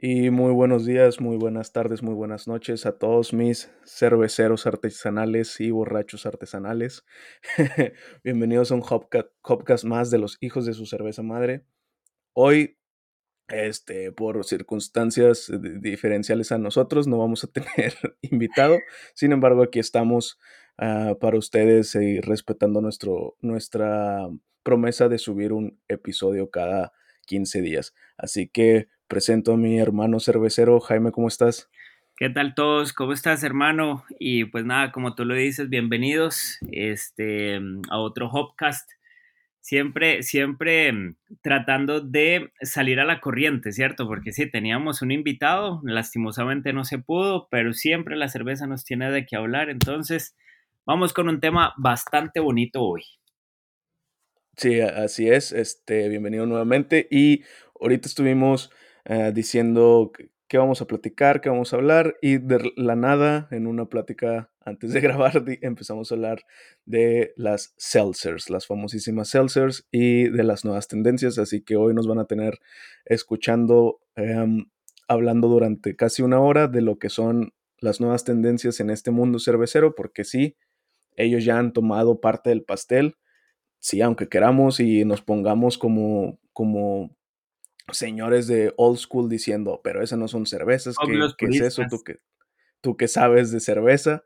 Y muy buenos días, muy buenas tardes, muy buenas noches a todos mis cerveceros artesanales y borrachos artesanales. Bienvenidos a un Hopcast más de los hijos de su cerveza madre. Hoy, este, por circunstancias diferenciales a nosotros, no vamos a tener invitado. Sin embargo, aquí estamos ah, para ustedes y respetando nuestro, nuestra promesa de subir un episodio cada 15 días. Así que presento a mi hermano cervecero. Jaime, ¿cómo estás? ¿Qué tal todos? ¿Cómo estás, hermano? Y pues nada, como tú lo dices, bienvenidos este, a otro Hopcast. Siempre, siempre mm, tratando de salir a la corriente, ¿cierto? Porque sí, teníamos un invitado, lastimosamente no se pudo, pero siempre la cerveza nos tiene de qué hablar. Entonces, vamos con un tema bastante bonito hoy. Sí, así es. Este, bienvenido nuevamente. Y ahorita estuvimos eh, diciendo qué vamos a platicar, qué vamos a hablar, y de la nada, en una plática antes de grabar, empezamos a hablar de las seltzers, las famosísimas seltzers y de las nuevas tendencias, así que hoy nos van a tener escuchando, em, hablando durante casi una hora de lo que son las nuevas tendencias en este mundo cervecero, porque sí, ellos ya han tomado parte del pastel, sí, aunque queramos y nos pongamos como, como señores de old school diciendo, pero esas no son cervezas, ¿qué, es eso? ¿Tú que, tú que sabes de cerveza.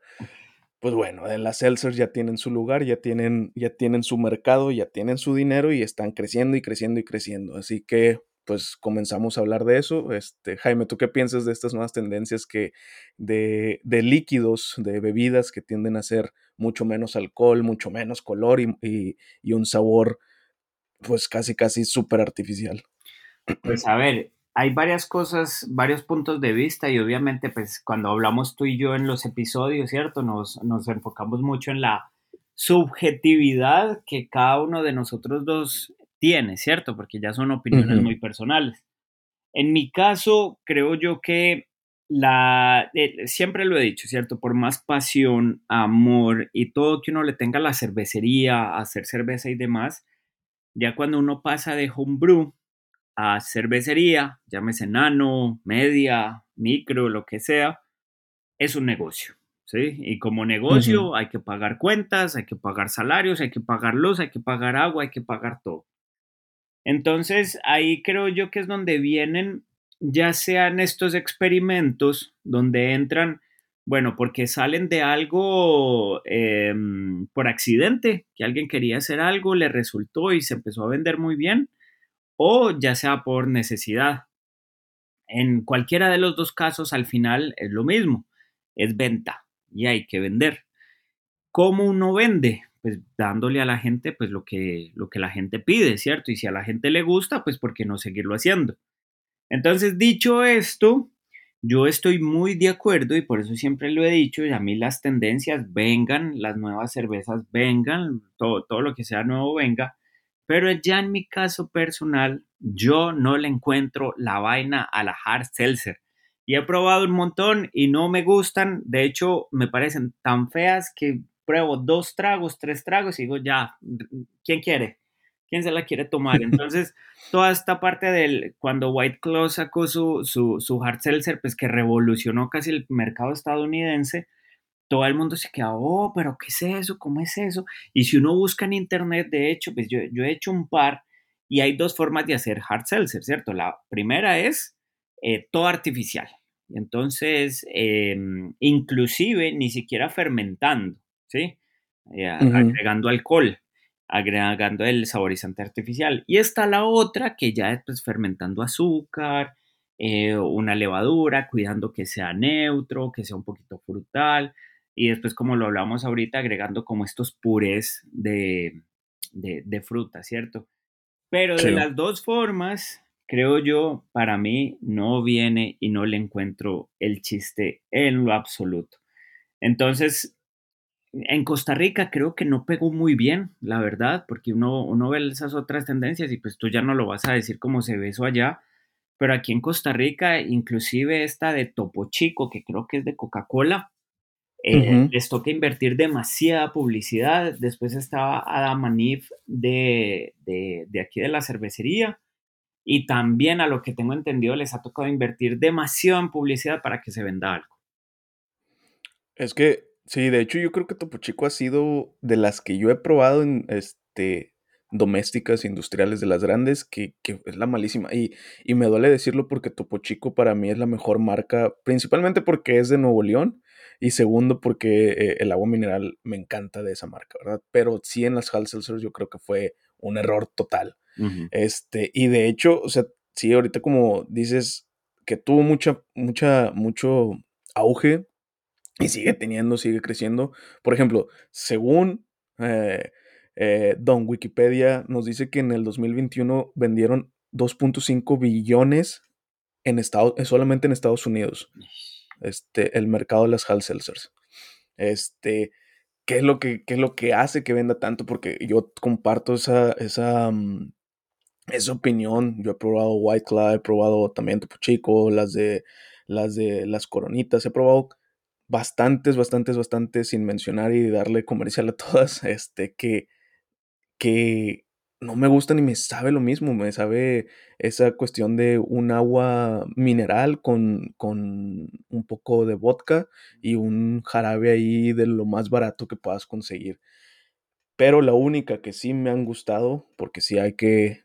Pues bueno, en las seltzers ya tienen su lugar, ya tienen, ya tienen su mercado, ya tienen su dinero y están creciendo y creciendo y creciendo. Así que pues comenzamos a hablar de eso. Este, Jaime, ¿tú qué piensas de estas nuevas tendencias que de, de líquidos, de bebidas que tienden a ser mucho menos alcohol, mucho menos color y, y, y un sabor pues casi casi súper artificial? Pues a ver, hay varias cosas, varios puntos de vista y obviamente pues cuando hablamos tú y yo en los episodios, ¿cierto? Nos, nos enfocamos mucho en la subjetividad que cada uno de nosotros dos tiene, ¿cierto? Porque ya son opiniones muy personales. En mi caso, creo yo que la, eh, siempre lo he dicho, ¿cierto? Por más pasión, amor y todo que uno le tenga a la cervecería, a hacer cerveza y demás, ya cuando uno pasa de homebrew a cervecería, llámese nano, media, micro, lo que sea, es un negocio. ¿sí? Y como negocio hay que pagar cuentas, hay que pagar salarios, hay que pagar luz, hay que pagar agua, hay que pagar todo. Entonces ahí creo yo que es donde vienen ya sean estos experimentos donde entran, bueno, porque salen de algo em, por accidente, que alguien quería hacer algo, le resultó y se empezó a vender muy bien, o ya sea por necesidad. En cualquiera de los dos casos, al final es lo mismo, es venta y hay que vender. ¿Cómo uno vende? Pues dándole a la gente pues lo que, lo que la gente pide, ¿cierto? Y si a la gente le gusta, pues ¿por qué no seguirlo haciendo? Entonces, dicho esto, yo estoy muy de acuerdo y por eso siempre lo he dicho, y a mí las tendencias vengan, las nuevas cervezas vengan, todo, todo lo que sea nuevo venga, pero ya en mi caso personal, yo no le encuentro la vaina a la hard seltzer. Y he probado un montón y no me gustan. De hecho, me parecen tan feas que pruebo dos tragos, tres tragos y digo, ya, ¿quién quiere? ¿Quién se la quiere tomar? Entonces, toda esta parte del, cuando White Claw sacó su, su, su hard seltzer, pues que revolucionó casi el mercado estadounidense, todo el mundo se queda, oh, pero ¿qué es eso? ¿Cómo es eso? Y si uno busca en internet, de hecho, pues yo, he hecho un par y hay dos formas de hacer hard seltzer, ¿cierto? La primera es eh, todo artificial. Entonces, em, inclusive ni siquiera fermentando, ¿sí? Eh, agregando alcohol, agregando el saborizante artificial. Y está la otra que ya es pues, fermentando azúcar, eh, una levadura, cuidando que sea neutro, que sea un poquito frutal y después, como lo hablamos ahorita, agregando como estos purés de, de, fruta, ¿cierto? Pero de las dos formas, creo yo, para mí no viene y no le encuentro el chiste en lo absoluto. Entonces, en Costa Rica creo que no pegó muy bien, la verdad, porque uno, uno ve esas otras tendencias y pues tú ya no lo vas a decir como se ve eso allá, pero aquí en Costa Rica, inclusive esta de Topo Chico, que creo que es de Coca-Cola, eh, les toca invertir demasiada publicidad. Después estaba Adam Anif de, de, aquí de la cervecería. y también a lo que tengo entendido les ha tocado invertir demasiado en publicidad para que se venda algo. Es que, sí, de hecho yo creo que Topo Chico ha sido de las que yo he probado en, este, domésticas, industriales, de las grandes, que, que es la malísima. Y, y, me duele decirlo porque Topo Chico para mí es la mejor marca, principalmente porque es de Nuevo León y segundo porque eh, el agua mineral me encanta de esa marca, ¿verdad? Pero sí en las Hal yo creo que fue un error total. Este, y de hecho, o sea, sí, ahorita como dices que tuvo mucha, mucha, mucho auge y sigue teniendo, sigue creciendo. Por ejemplo, según eh, eh, Don Wikipedia nos dice que en el 2021 vendieron 2.5 billones en Estados, solamente en Estados Unidos. Este, el mercado de las Hal Este, ¿qué es lo que, qué es lo que hace que venda tanto? Porque yo comparto esa, esa, mm, esa opinión. Yo he probado White Claw, he probado también Topo las de las de las coronitas, he probado bastantes, bastantes, bastantes, sin mencionar y darle comercial a todas, este, que, que no me gusta ni me sabe lo mismo, me sabe esa cuestión de un agua mineral con, con un poco de vodka y un jarabe ahí de lo más barato que puedas conseguir. Pero la única que sí me han gustado, porque sí hay que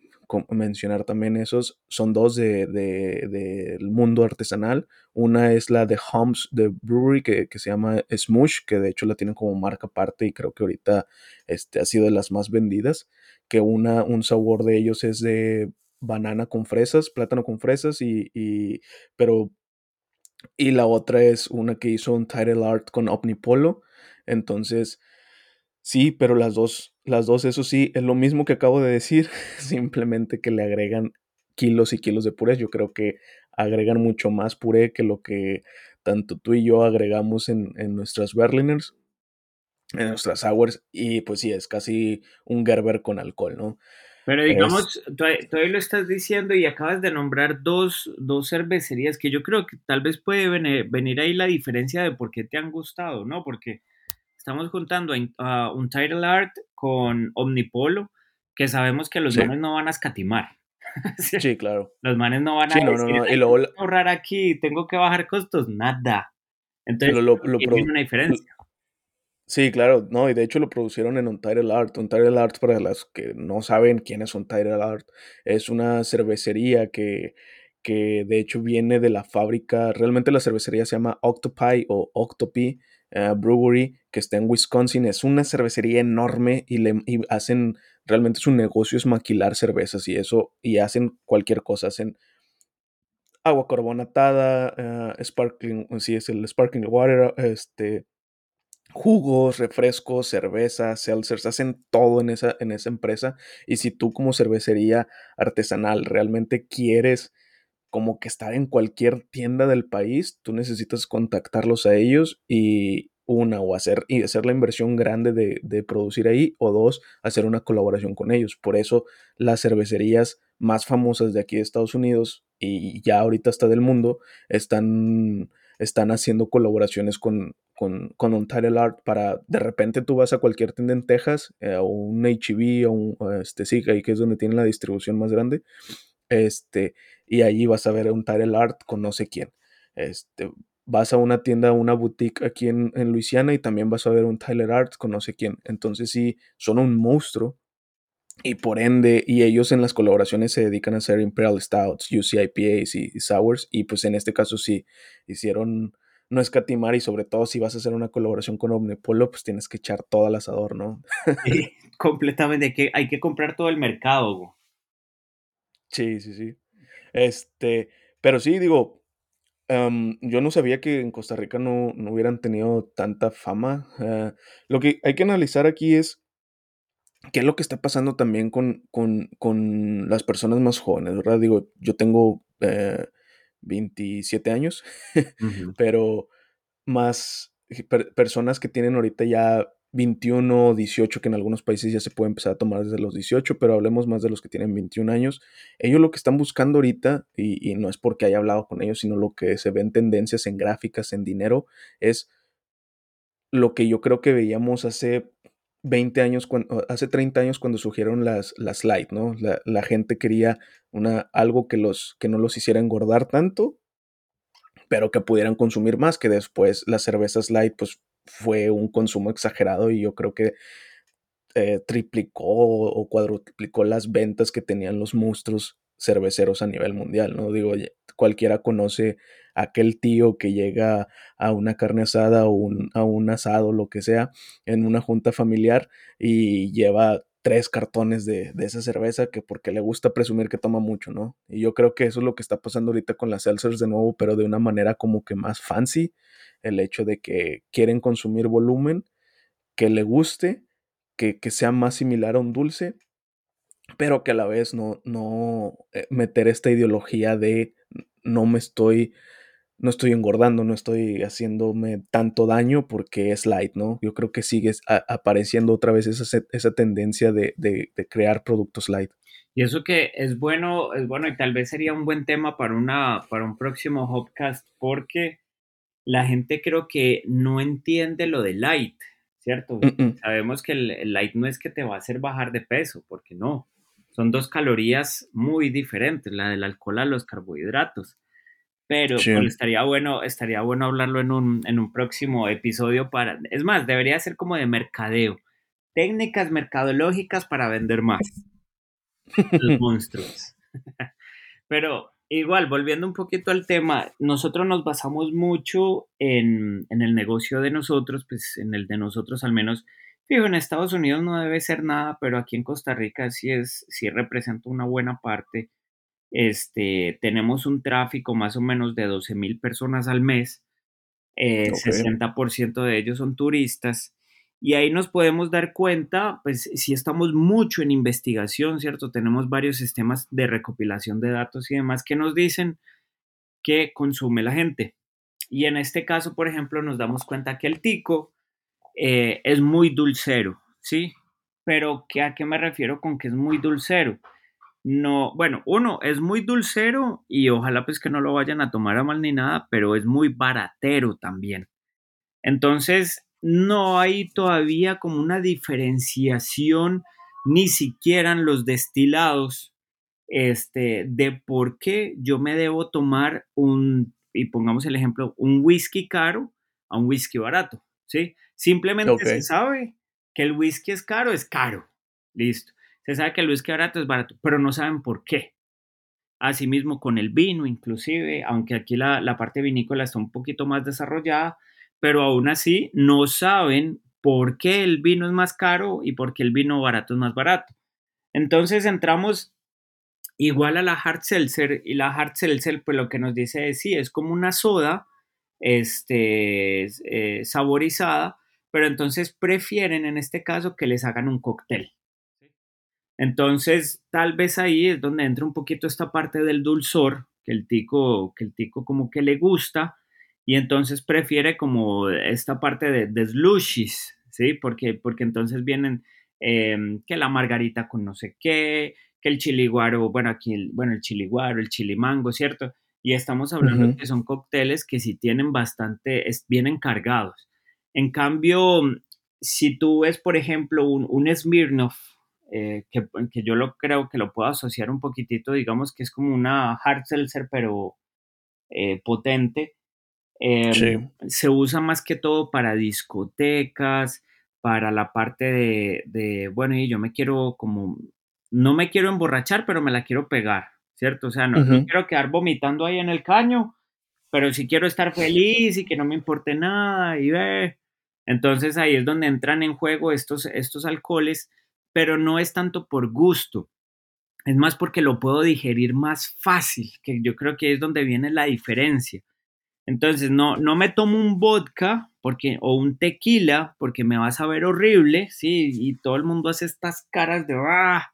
mencionar también esos, son dos del de, mundo artesanal. Una es la de Homs de Brewery, que, se llama Smush, que de hecho la tienen como marca aparte y creo que ahorita este, ha sido de las más vendidas. Que una, un sabor de ellos es de banana con fresas, plátano con fresas, y, y pero y la otra es una que hizo un title art con Omnipolo. Entonces, Sí, pero las dos, las dos, eso sí, es lo mismo que acabo de decir, simplemente que le agregan kilos y kilos de puré. Yo creo que agregan mucho más puré que lo que tanto tú y yo agregamos en, en nuestras Berliners, en nuestras Sours, y pues sí, es casi un Gerber con alcohol, ¿no? Pero digamos, todavía, lo estás diciendo y acabas de nombrar dos, dos cervecerías que yo creo que tal vez puede venir, venir ahí la diferencia de por qué te han gustado, ¿no? Porque estamos juntando a, un title art con Omnipolo, que sabemos que los manes no van a escatimar. sí, claro. Los manes no van a ahorrar aquí, tengo que bajar costos, nada. Entonces, lo, una diferencia. Sí, claro, no, y de hecho lo producieron en Untitled Art. Untitled Art, para las que no saben quién es Untitled Art, es una cervecería que, que de hecho viene de la fábrica, realmente la cervecería se llama Octopi o Octopi, eh, brewery que está en Wisconsin. Es una cervecería enorme y, le, hacen, realmente su negocio es maquilar cervezas y eso, y hacen cualquier cosa. Hacen agua carbonatada, uh, sparkling, sí, es el sparkling water, este, jugos, refrescos, cerveza, seltzers, hacen todo en esa, en esa empresa. Y si tú como cervecería artesanal realmente quieres como que estar en cualquier tienda del país, tú necesitas contactarlos a ellos y una, o hacer, y hacer la inversión grande de, de, producir ahí, o dos, hacer una colaboración con ellos. Por eso las cervecerías más famosas de aquí de Estados Unidos y ya ahorita hasta del mundo están, están haciendo colaboraciones con, con, con un title art para de repente tú vas a cualquier tienda en Texas eh, o un HB e o un este sí ahí que es donde tienen la distribución más grande este y allí vas a ver un title art con no sé quién. Este, vas a una tienda, una boutique aquí en, en Luisiana y también vas a ver un Tyler Art con no sé quién. Entonces sí, son un monstruo y por ende, y ellos en las colaboraciones se dedican a hacer Imperial Stouts, UCIPAs y, y Sours y pues en este caso sí hicieron no escatimar y sobre todo si vas a hacer una colaboración con Omnipolo, pues tienes que echar todo al asador, ¿no? Sí, completamente, que hay que comprar todo el mercado. Sí, sí, sí. Este, pero sí, digo, yo no sabía que en Costa Rica no, no hubieran tenido tanta fama. Ah, lo que hay que analizar aquí es qué es lo que está pasando también con, con, con las personas más jóvenes, ¿verdad? Digo, yo tengo 27 eh, años, pero más personas que tienen ahorita ya 21 o 18, que en algunos países ya se puede empezar a tomar desde los 18, pero hablemos más de los que tienen 21 años. Ellos lo que están buscando ahorita, y, no es porque haya hablado con ellos, sino lo que se ven tendencias en gráficas, en dinero, es lo que yo creo que veíamos hace 20 años, hace 30 años cuando surgieron las, las light, ¿no? La, la, gente quería una, algo que, los, que no los hiciera engordar tanto, pero que pudieran consumir más, que después las cervezas light, pues fue un consumo exagerado y yo creo que eh, triplicó o cuadruplicó las ventas que tenían los monstruos cerveceros a nivel mundial, ¿no? Digo, cualquiera conoce a aquel tío que llega a una carne asada o un, a un asado, lo que sea, en una junta familiar y lleva tres cartones de, esa cerveza que porque le gusta presumir que toma mucho, ¿no? Y yo creo que eso es lo que está pasando ahorita con las seltzers de nuevo, pero de una manera como que más fancy, el hecho de que quieren consumir volumen, que le guste, que sea más similar a un dulce, pero que a la vez no, no eh, meter esta ideología de no me estoy, no estoy engordando, no estoy haciéndome tanto daño porque es light, ¿no? Yo creo que sigue apareciendo otra vez esa, esa tendencia de, de, de, crear productos light. Y eso que es bueno, es bueno y tal vez sería un buen tema para, una, para un próximo podcast porque la gente creo que no entiende lo de light, ¿cierto? Mm -mm. Sabemos que el, el light no es que te va a hacer bajar de peso, porque no son dos calorías muy diferentes, la del alcohol a los carbohidratos. Pero sí. pues, estaría bueno, estaría bueno hablarlo en un, en un próximo episodio para. Es más, debería ser como de mercadeo. Técnicas mercadológicas para vender más. Los monstruos. Pero igual, volviendo un poquito al tema, nosotros nos basamos mucho en, en el negocio de nosotros, pues en el de nosotros al menos Fijo, en Estados Unidos no debe ser nada, pero aquí en Costa Rica sí es, sí representa una buena parte. Este, tenemos un tráfico más o menos de 12 mil personas al mes. Eh, okay. 60% de ellos son turistas. Y ahí nos podemos dar cuenta, pues si estamos mucho en investigación, ¿cierto? Tenemos varios sistemas de recopilación de datos y demás que nos dicen qué consume la gente. Y en este caso, por ejemplo, nos damos cuenta que el tico eh, es muy dulcero, ¿sí? Pero ¿qué, ¿a qué me refiero con que es muy dulcero? No, bueno, uno, es muy dulcero y ojalá pues que no lo vayan a tomar a mal ni nada, pero es muy baratero también. Entonces, no hay todavía como una diferenciación, ni siquiera en los destilados, este, de por qué yo me debo tomar un, y pongamos el ejemplo, un whisky caro a un whisky barato, ¿sí? Simplemente okay. se sabe que el whisky es caro, es caro. Listo. Se sabe que el whisky barato es barato, pero no saben por qué. Asimismo con el vino, inclusive, aunque aquí la, la parte vinícola está un poquito más desarrollada, pero aún así no saben por qué el vino es más caro y por qué el vino barato es más barato. Entonces entramos igual a la hard seltzer y la hard seltzer pues lo que nos dice es sí, es como una soda este, eh, saborizada, pero entonces prefieren en este caso que les hagan un cóctel. Entonces, tal vez ahí es donde entra un poquito esta parte del dulzor, que el tico, que el tico como que le gusta, y entonces prefiere como esta parte de, de slushies, ¿sí? Porque, porque entonces vienen eh, que la margarita con no sé qué, que el chiliguaro, bueno, aquí, el, bueno, el chiliguaro, el chilimango, ¿cierto? Y estamos hablando uh -huh. que son cócteles que sí tienen bastante, es, vienen cargados. En cambio, si tú ves, por ejemplo, un, un Smirnoff, eh, que, que, yo lo creo que lo puedo asociar un poquitito, digamos que es como una hard seltzer, pero eh, potente, eh, sí. se usa más que todo para discotecas, para la parte de, de, bueno, y yo me quiero como, no me quiero emborrachar, pero me la quiero pegar, ¿cierto? O sea, no, uh -huh. no quiero quedar vomitando ahí en el caño, pero si quiero estar feliz y que no me importe nada y ve, entonces ahí es donde entran en juego estos, estos alcoholes, pero no es tanto por gusto, es más porque lo puedo digerir más fácil, que yo creo que es donde viene la diferencia. Entonces no, no me tomo un vodka porque, o un tequila porque me va a saber horrible, ¿sí? Y todo el mundo hace estas caras de ¡ah!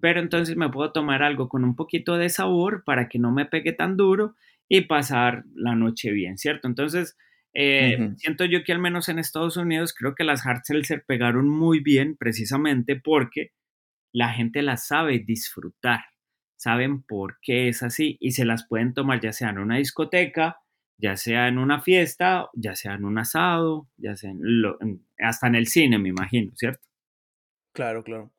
Pero entonces me puedo tomar algo con un poquito de sabor para que no me pegue tan duro y pasar la noche bien, ¿cierto? Entonces, eh, uh -huh. Siento yo que al menos en Estados Unidos creo que las hard seltzer pegaron muy bien precisamente porque la gente las sabe disfrutar, saben por qué es así y se las pueden tomar ya sea en una discoteca, ya sea en una fiesta, ya sea en un asado, ya sea en lo, en, hasta en el cine, me imagino, ¿cierto? Claro, claro.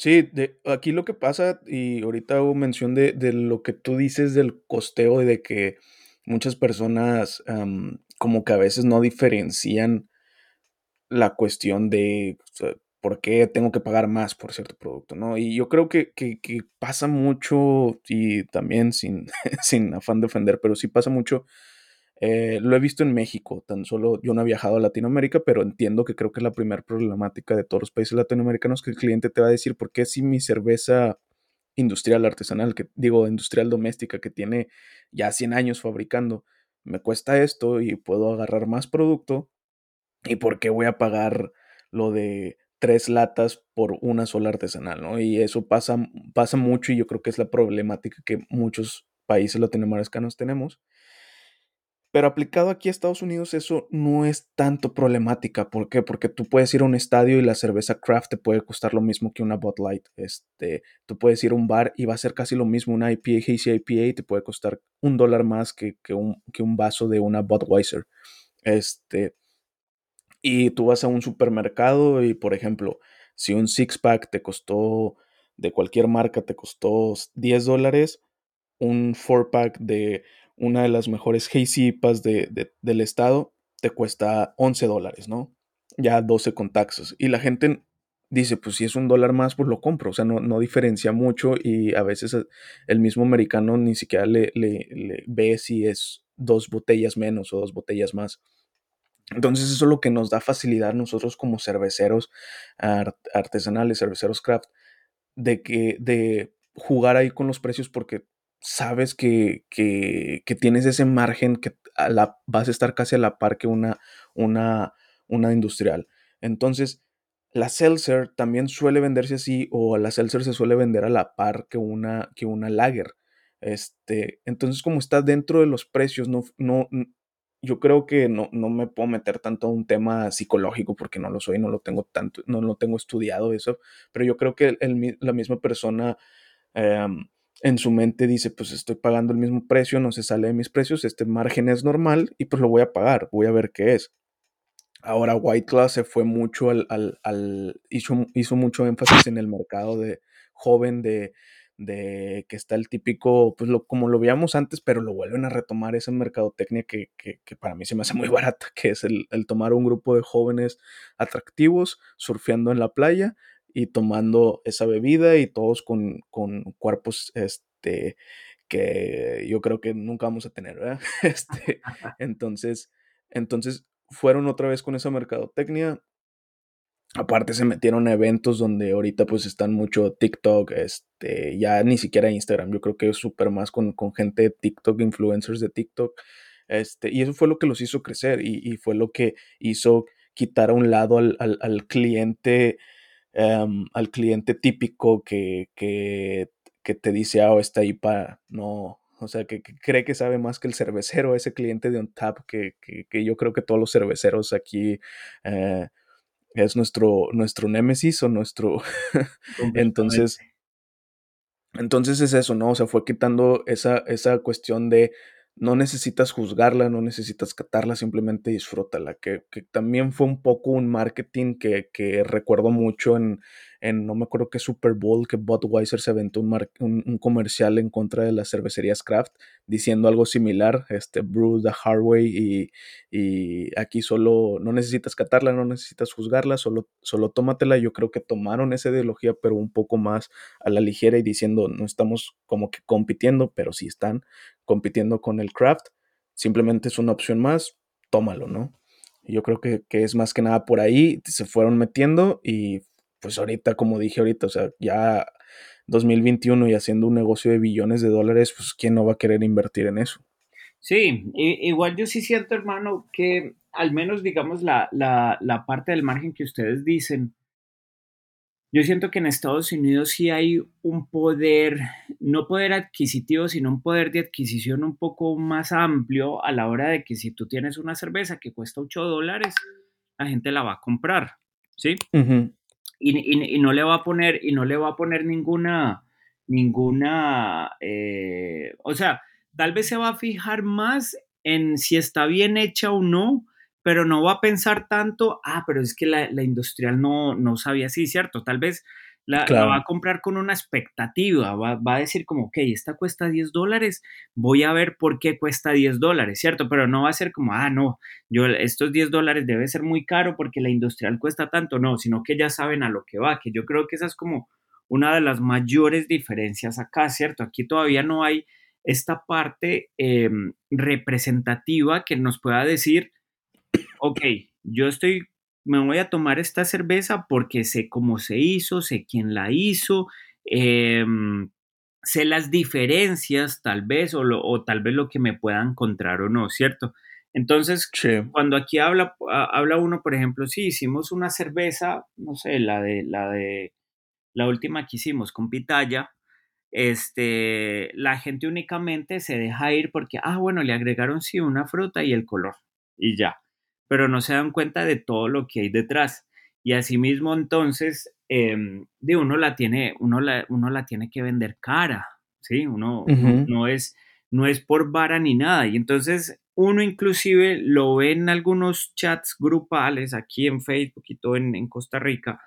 Sí, de aquí lo que pasa, y ahorita hago mención de de lo que tú dices del costeo, y de que muchas personas, como que a veces no diferencian la cuestión de, por qué tengo que pagar más por cierto producto, ¿no? Y yo creo que que que pasa mucho, y también sin sin afán de ofender, pero sí pasa mucho, eh, lo he visto en México, tan solo yo no he viajado a Latinoamérica, pero entiendo que creo que es la primer problemática de todos los países latinoamericanos, que el cliente te va a decir: "¿Por qué si mi cerveza industrial artesanal?", que digo, industrial doméstica, que tiene ya 100 años fabricando, me cuesta esto y puedo agarrar más producto, y por qué voy a pagar lo de 3 latas por una sola artesanal, ¿no? Y eso pasa pasa mucho, y yo creo que es la problemática que muchos países latinoamericanos tenemos. Pero aplicado aquí a Estados Unidos, eso no es tanto problemática, ¿por qué? Porque tú puedes ir a un estadio y la cerveza craft te puede costar lo mismo que una Bud Light, este, tú puedes ir a un bar y va a ser casi lo mismo, una IPA, Hazy IPA, y te puede costar un dólar más que que un que un vaso de una Budweiser, este y tú vas a un supermercado y, por ejemplo, si un six pack te costó, de cualquier marca, te costó $10 dólares, un four pack de una de las mejores Hazy IPAs de de del estado te cuesta $11 dólares, ¿no? Ya 12 con taxes. Y la gente dice: "Pues si es un dólar más, pues lo compro", o sea, no no diferencia mucho, y a veces el mismo americano ni siquiera le le le ve si es 2 botellas menos o 2 botellas más. Entonces, eso es lo que nos da facilidad nosotros como cerveceros art artesanales, cerveceros craft, de que de jugar ahí con los precios, porque sabes que que que tienes ese margen que a la vas a estar casi a la par que una una una industrial. Entonces, la seltzer también suele venderse así, o la seltzer se suele vender a la par que una que una lager, este, entonces, como está dentro de los precios, no no yo creo que no no me puedo meter tanto a un tema psicológico, porque no lo soy, no lo tengo tanto no lo tengo estudiado eso, pero yo creo que el la misma persona, em, en su mente dice: "Pues estoy pagando el mismo precio, no se sale de mis precios, este margen es normal y, pues, lo voy a pagar, voy a ver qué es". Ahora, White Claw se fue mucho al al hizo hizo mucho énfasis en el mercado de joven, de de que está el típico, pues, lo como lo veíamos antes, pero lo vuelven a retomar esa mercadotecnia que que que para mí se me hace muy barata, que es el el tomar un grupo de jóvenes atractivos, surfeando en la playa y tomando esa bebida, y todos con con cuerpos, este, que yo creo que nunca vamos a tener, ¿verdad? Este, entonces entonces, fueron otra vez con esa mercadotecnia. Aparte, se metieron a eventos donde ahorita, pues, están mucho TikTok, este, ya ni siquiera Instagram, yo creo que es súper más con con gente de TikTok, influencers de TikTok, este, y eso fue lo que los hizo crecer, y y fue lo que hizo quitar a un lado al al al cliente, em, al cliente típico que que que te dice: "Ah, esta IPA no", o sea, que que cree que sabe más que el cervecero, ese cliente de Untappd que que que yo creo que todos los cerveceros aquí, eh, es nuestro nuestro némesis o nuestro entonces entonces es eso, ¿no? O sea, fue quitando esa esa cuestión de no necesitas juzgarla, no necesitas catarla, simplemente disfrútala, que que también fue un poco un marketing que que recuerdo mucho en en no me acuerdo qué Super Bowl, que Budweiser se aventó un mar un un comercial en contra de las cervecerías craft, diciendo algo similar, este, brew the hard way, y y aquí solo no necesitas catarla, no necesitas juzgarla, solo solo tómatela. Yo creo que tomaron esa ideología, pero un poco más a la ligera y diciendo: "No estamos como que compitiendo", pero sí están compitiendo con el craft, simplemente es una opción más, tómalo, ¿no? Yo creo que que es más que nada por ahí, se fueron metiendo y, pues, ahorita, como dije ahorita, o sea, ya 2021 y haciendo un negocio de billones de dólares, pues, ¿quién no va a querer invertir en eso? Sí, igual yo sí siento, hermano, que al menos, digamos, la la la parte del margen que ustedes dicen yo siento que en Estados Unidos sí hay un poder, no poder adquisitivo, sino un poder de adquisición un poco más amplio a la hora de que si tú tienes una cerveza que cuesta 8 dólares, la gente la va a comprar, ¿sí? Y y no le va a poner y no le va a poner ninguna ninguna, eh, o sea, tal vez se va a fijar más en si está bien hecha o no, pero no va a pensar tanto, ah, pero es que la, la industrial no, no sabía así, ¿cierto? Tal vez la, va a comprar con una expectativa, va, va, a decir como, ok, esta cuesta 10 dólares, voy a ver por qué cuesta 10 dólares, ¿cierto? Pero no va a ser como, ah, no, yo estos 10 dólares debe ser muy caro porque la industrial cuesta tanto, no, sino que ya saben a lo que va, que yo creo que esa es como una de las mayores diferencias acá, ¿cierto? Aquí todavía no hay esta parte eh, representativa que nos pueda decir, ok, yo estoy me voy a tomar esta cerveza porque sé cómo se hizo, sé quién la hizo, em, sé las diferencias tal vez o, tal vez lo que me pueda encontrar o no, ¿cierto? Entonces, cuando aquí habla, habla uno, por ejemplo, sí, hicimos una cerveza, no sé, la de la de la última que hicimos con pitaya, este, la gente únicamente se deja ir porque, ah, bueno, le agregaron sí una fruta y el color y ya pero no se dan cuenta de todo lo que hay detrás. Y asimismo, entonces, em, de uno la tiene, uno la, uno la tiene que vender cara, ¿sí? Uno, no, es, no es por vara ni nada. Y entonces uno inclusive lo ve en algunos chats grupales aquí en Facebook y todo en, Costa Rica,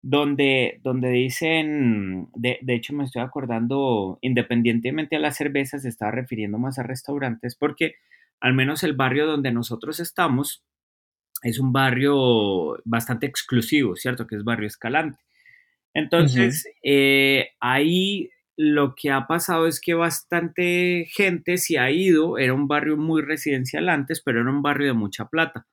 donde, donde dicen, de, de, hecho me estoy acordando, independientemente a las cervezas, se está refiriendo más a restaurantes, porque al menos el barrio donde nosotros estamos, es un barrio bastante exclusivo, ¿cierto? Que es barrio Escalante. Entonces, eh, ahí lo que ha pasado es que bastante gente se ha ido, era un barrio muy residencial antes, pero era un barrio de mucha plata.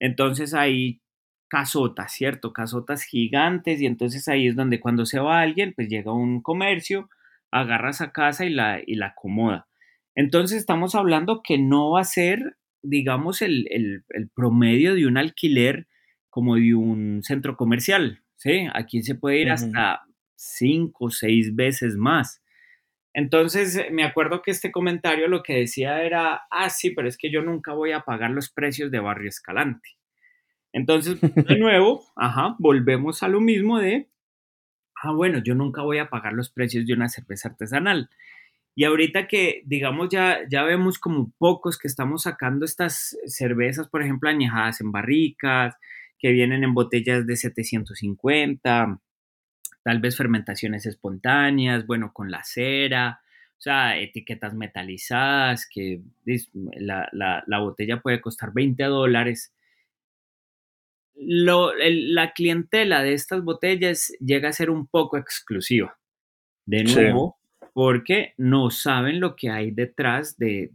Entonces hay casotas, ¿cierto? Casotas gigantes y entonces ahí es donde cuando se va alguien, pues llega un comercio, agarra esa casa y la, y la acomoda. Entonces estamos hablando que no va a ser digamos, el, promedio de un alquiler como de un centro comercial, ¿sí? Aquí se puede ir hasta cinco o seis veces más. Entonces, me acuerdo que este comentario lo que decía era, ah, sí, pero es que yo nunca voy a pagar los precios de Barrio Escalante. Entonces, de nuevo, ajá, volvemos a lo mismo de, ah, bueno, yo nunca voy a pagar los precios de una cerveza artesanal. Y ahorita que, digamos, ya, ya vemos como pocos que estamos sacando estas cervezas, por ejemplo, añejadas en barricas, que vienen en botellas de 750, tal vez fermentaciones espontáneas, bueno, con la cera, o sea, etiquetas metalizadas, que la, la, botella puede costar 20 dólares. Lo, la clientela de estas botellas llega a ser un poco exclusiva. De nuevo, porque no saben lo que hay detrás de,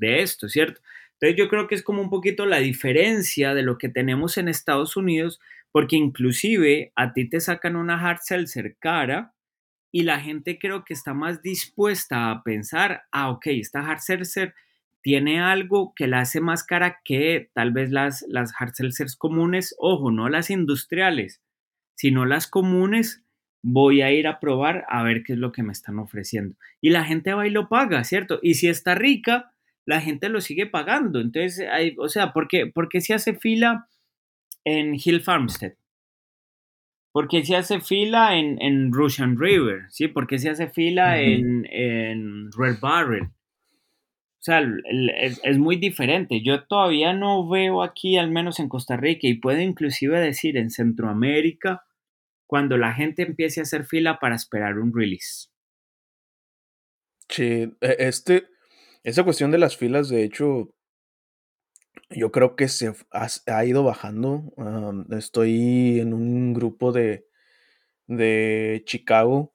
esto, ¿cierto? Entonces yo creo que es como un poquito la diferencia de lo que tenemos en Estados Unidos, porque inclusive a ti te sacan una hard seltzer cara y la gente creo que está más dispuesta a pensar, ah, ok, esta hard seltzer tiene algo que la hace más cara que tal vez las, las hard seltzers comunes, ojo, no las industriales, sino las comunes voy a ir a probar a ver qué es lo que me están ofreciendo. Y la gente va y lo paga, ¿cierto? Y si está rica, la gente lo sigue pagando. Entonces, hay, o sea, ¿por qué, se hace fila en Hill Farmstead? ¿Por qué se hace fila en, en Russian River? ¿Sí? ¿Por qué se hace fila en, en, Red Barrel? O sea, es, es, muy diferente. Yo todavía no veo aquí, al menos en Costa Rica, y puedo inclusive decir en Centroamérica, cuando la gente empiece a hacer fila para esperar un release. Sí, e, este, esa cuestión de las filas, de hecho, yo creo que se ha, ido bajando. estoy en un grupo de, de Chicago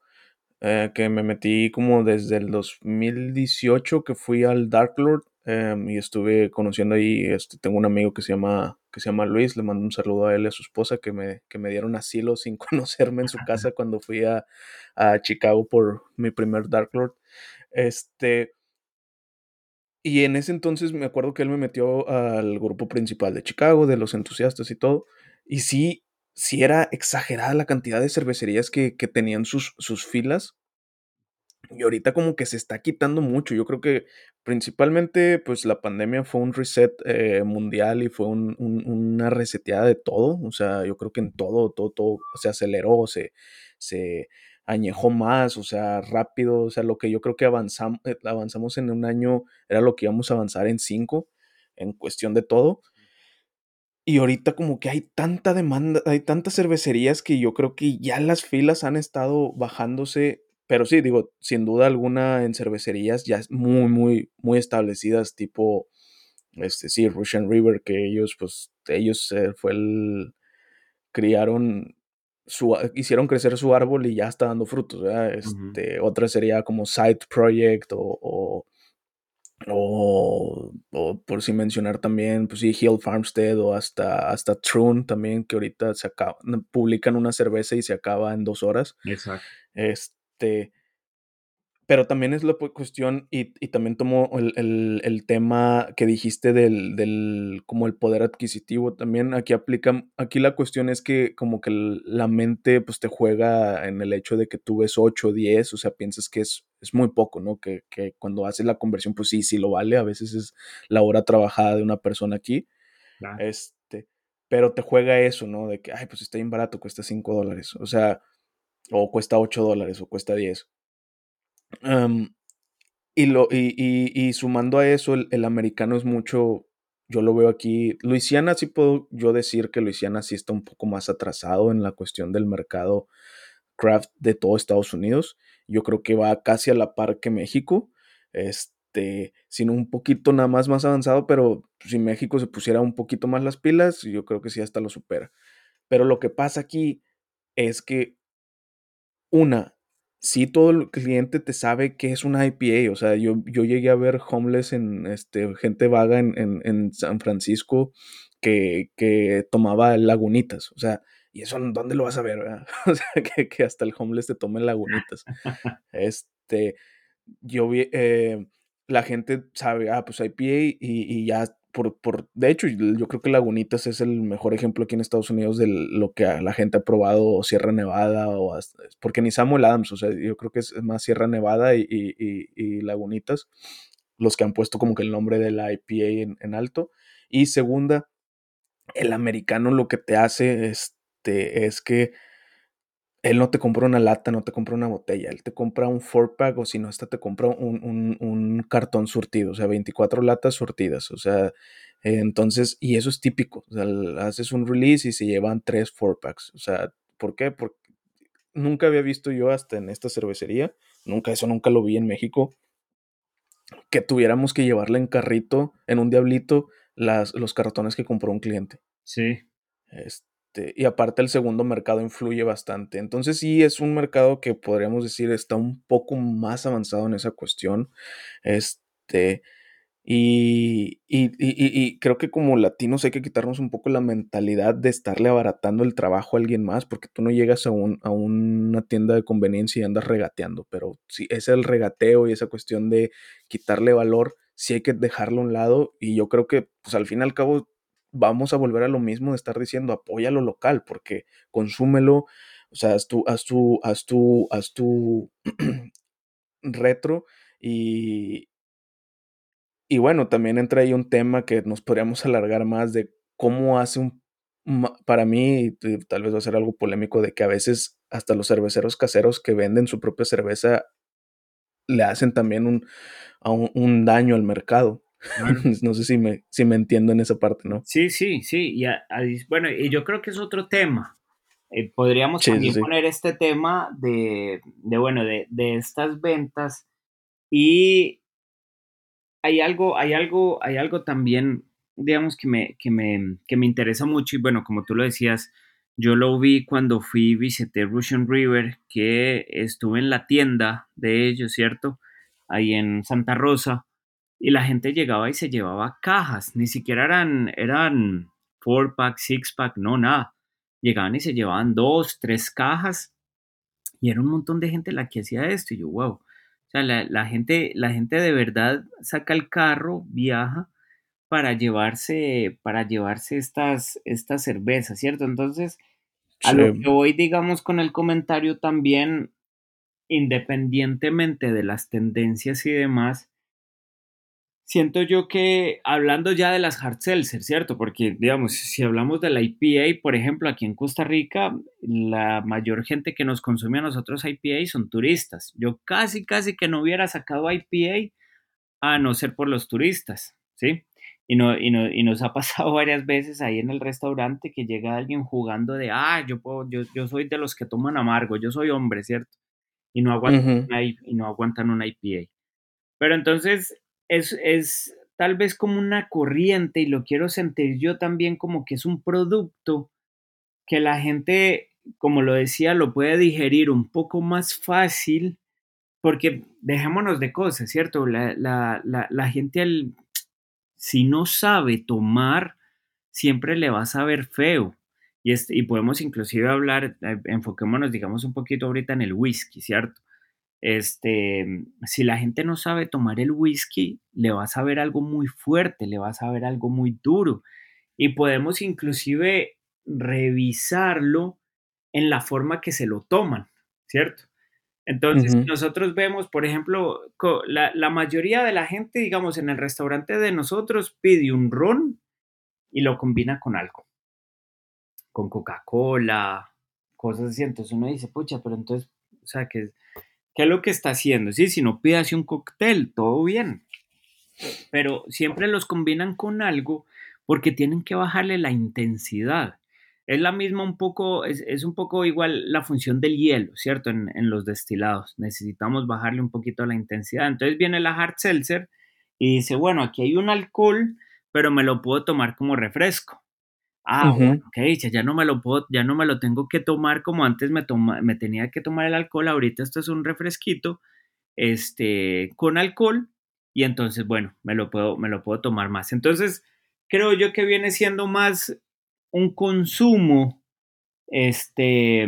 eh, que me metí como desde el 2018 que fui al Dark Lord em, y estuve conociendo ahí, este, tengo un amigo que se llama que se llama Luis, le mando un saludo a él y a su esposa que me, que me dieron asilo sin conocerme en su casa cuando fui a, a Chicago por mi primer Dark Lord. Este, y en ese entonces me acuerdo que él me metió al grupo principal de Chicago, de los entusiastas y todo. Y sí, sí era exagerada la cantidad de cervecerías que, que tenían sus, sus filas. Y ahorita como que se está quitando mucho. Yo creo que principalmente pues la pandemia fue un reset eh, mundial y fue una reseteada de todo. O sea, yo creo que en todo, todo, todo se aceleró, se, se añejó más, o sea, rápido. O sea, lo que yo creo que avanzamos, avanzamos en un año era lo que íbamos a avanzar en cinco en cuestión de todo. y ahorita como que hay tanta demanda, hay tantas cervecerías que yo creo que ya las filas han estado bajándose, pero sí, digo, sin duda alguna en cervecerías ya muy, muy, muy establecidas, tipo, este, sí, Russian River, que ellos, pues, ellos eh, fue el, criaron, su, hicieron crecer su árbol y ya está dando frutos, ¿verdad? Este, Otra sería como Side Project o o, por si mencionar también, pues sí, Hill Farmstead o hasta, hasta Trun también, que ahorita se acaba, publican una cerveza y se acaba en dos horas. Exacto. Este, pero también es la cuestión, y, también tomo el, tema que dijiste del, del, como el poder adquisitivo, también aquí aplica, aquí la cuestión es que como que la mente pues te juega en el hecho de que tú ves 8 o 10, o sea, piensas que es, es muy poco, ¿no? Que, que, cuando haces la conversión pues sí, sí lo vale, a veces es la hora trabajada de una persona aquí, este, pero te juega eso, ¿no? De que, ay, pues está bien barato, cuesta 5 dólares, o sea, o cuesta 8 dólares o cuesta 10 y, lo, y, sumando a eso, el, americano es mucho, yo lo veo aquí, Luisiana sí puedo yo decir que Luisiana sí está un poco más atrasado en la cuestión del mercado craft de todo Estados Unidos. Yo creo que va casi a la par que México, este, sino un poquito nada más más avanzado, pero si México se pusiera un poquito más las pilas, yo creo que sí hasta lo supera. Pero lo que pasa aquí es que, una, sí todo el cliente te sabe que es una IPA. O sea, yo, yo llegué a ver homeless en este, gente vaga en, San Francisco que, que, tomaba lagunitas. O sea, ¿y eso dónde lo vas a ver? O sea, que, hasta el homeless te tome lagunitas. este, yo vi, eh, la gente sabe, ah, pues IPA y, y ya por, por, de hecho, yo creo que Lagunitas es el mejor ejemplo aquí en Estados Unidos de lo que la gente ha probado, o Sierra Nevada, o porque ni Samuel Adams, o sea, yo creo que es más Sierra Nevada y, y, Lagunitas, los que han puesto como que el nombre de la IPA en, alto. Y segunda, el americano lo que te hace este, es que él no te compra una lata, no te compra una botella, él te compra un four pack o si no, hasta te compra un, cartón surtido, o sea, 24 latas surtidas, o sea, entonces, y eso es típico, o sea, haces un release y se llevan tres four packs, o sea, ¿por qué? Porque nunca había visto yo hasta en esta cervecería, nunca, eso nunca lo vi en México, que tuviéramos que llevarle en carrito, en un diablito, las, los cartones que compró un cliente. Sí. Este, este, y aparte el segundo mercado influye bastante. Entonces sí es un mercado que podríamos decir está un poco más avanzado en esa cuestión. Este, y, y, creo que como latinos hay que quitarnos un poco la mentalidad de estarle abaratando el trabajo a alguien más, porque tú no llegas a, un, a una tienda de conveniencia y andas regateando, pero si es el regateo y esa cuestión de quitarle valor, sí hay que dejarlo a un lado y yo creo que pues al fin y al cabo vamos a volver a lo mismo de estar diciendo apoya lo local, porque consúmelo, o sea, haz tu, haz tu, haz tu, haz tu retro y, y bueno, también entra ahí un tema que nos podríamos alargar más de cómo hace un, para mí, tal vez va a ser algo polémico, de que a veces hasta los cerveceros caseros que venden su propia cerveza le hacen también un, un daño al mercado. no sé si me, si me entiendo en esa parte, ¿no? Sí, sí, sí. Y bueno, y yo creo que es otro tema. Eh, podríamos también poner este tema de, de bueno, de, de, estas ventas. Y hay algo, hay algo, hay algo también, digamos, que me, que me, que me interesa mucho. Y bueno, como tú lo decías, yo lo vi cuando fui, visité Russian River, que estuve en la tienda de ellos, ¿cierto? Ahí en Santa Rosa y la gente llegaba y se llevaba cajas, ni siquiera eran, eran four pack, six pack, no, nada. Llegaban y se llevaban dos, tres cajas y era un montón de gente la que hacía esto y yo, wow. O sea, la, gente, la gente de verdad saca el carro, viaja para llevarse, para llevarse estas, estas cervezas, ¿cierto? Entonces, a lo que voy, digamos, con el comentario también, independientemente de las tendencias y demás, siento yo que hablando ya de las hard seltzer, ¿cierto? Porque, digamos, si hablamos de la IPA, por ejemplo, aquí en Costa Rica, la mayor gente que nos consume a nosotros IPA son turistas. Yo casi, casi que no hubiera sacado IPA a no ser por los turistas, ¿sí? Y, no, y, no, y, nos ha pasado varias veces ahí en el restaurante que llega alguien jugando de, ah, yo, puedo, yo, yo soy de los que toman amargo, yo soy hombre, ¿cierto? Y no aguantan, una, y no aguantan una IPA. Pero entonces es, es tal vez como una corriente y lo quiero sentir yo también como que es un producto que la gente, como lo decía, lo puede digerir un poco más fácil porque dejémonos de cosas, ¿cierto? La, la, la, gente si no sabe tomar, siempre le va a saber feo. Y, este, y podemos inclusive hablar, eh, enfoquémonos, digamos, un poquito ahorita en el whisky, ¿cierto? Este, si la gente no sabe tomar el whisky, le va a saber algo muy fuerte, le va a saber algo muy duro. Y podemos inclusive revisarlo en la forma que se lo toman, ¿cierto? Entonces, nosotros vemos, por ejemplo, la, la, mayoría de la gente, digamos, en el restaurante de nosotros pide un ron y lo combina con algo, con Coca-Cola, cosas así. Entonces uno dice, pucha, pero entonces, o sea, ¿qué, qué es lo que está haciendo? Sí, si no pide así un cóctel, todo bien. Pero siempre los combinan con algo porque tienen que bajarle la intensidad es la misma un poco, es, un poco igual la función del hielo, ¿cierto? En, los destilados. Necesitamos bajarle un poquito la intensidad. Entonces viene la hard seltzer y dice, bueno, aquí hay un alcohol, pero me lo puedo tomar como refresco. Ah, ok, ya no me lo puedo, ya no me lo tengo que tomar como antes me, toma, me tenía que tomar el alcohol, ahorita esto es un refresquito, este, con alcohol, y entonces, bueno, me lo puedo, me lo puedo tomar más. Entonces, creo yo que viene siendo más un consumo este,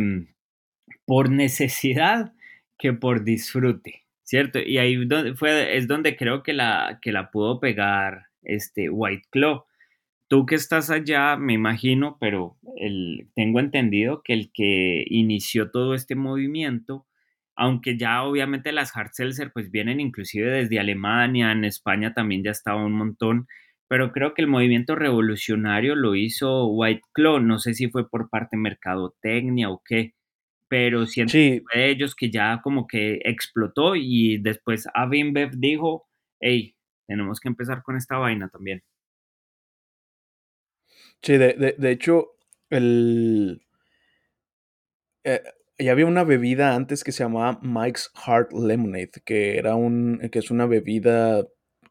por necesidad que por disfrute, ¿cierto? Y ahí fue, es donde creo que la, que la pudo pegar este White Claw. Tú que estás allá, me imagino, pero el, tengo entendido que el que inició todo este movimiento, aunque ya obviamente las hard seltzer pues vienen inclusive desde Alemania, en España también ya estaba un montón, pero creo que el movimiento revolucionario lo hizo White Claw, no sé si fue por parte mercadotecnia o qué, pero siento que fue de ellos que ya como que explotó y después Avinbev dijo, hey, tenemos que empezar con esta vaina también. Sí, de, hecho, el... Eh, ya había una bebida antes que se llamaba Mike's Heart Lemonade, que era un, que es una bebida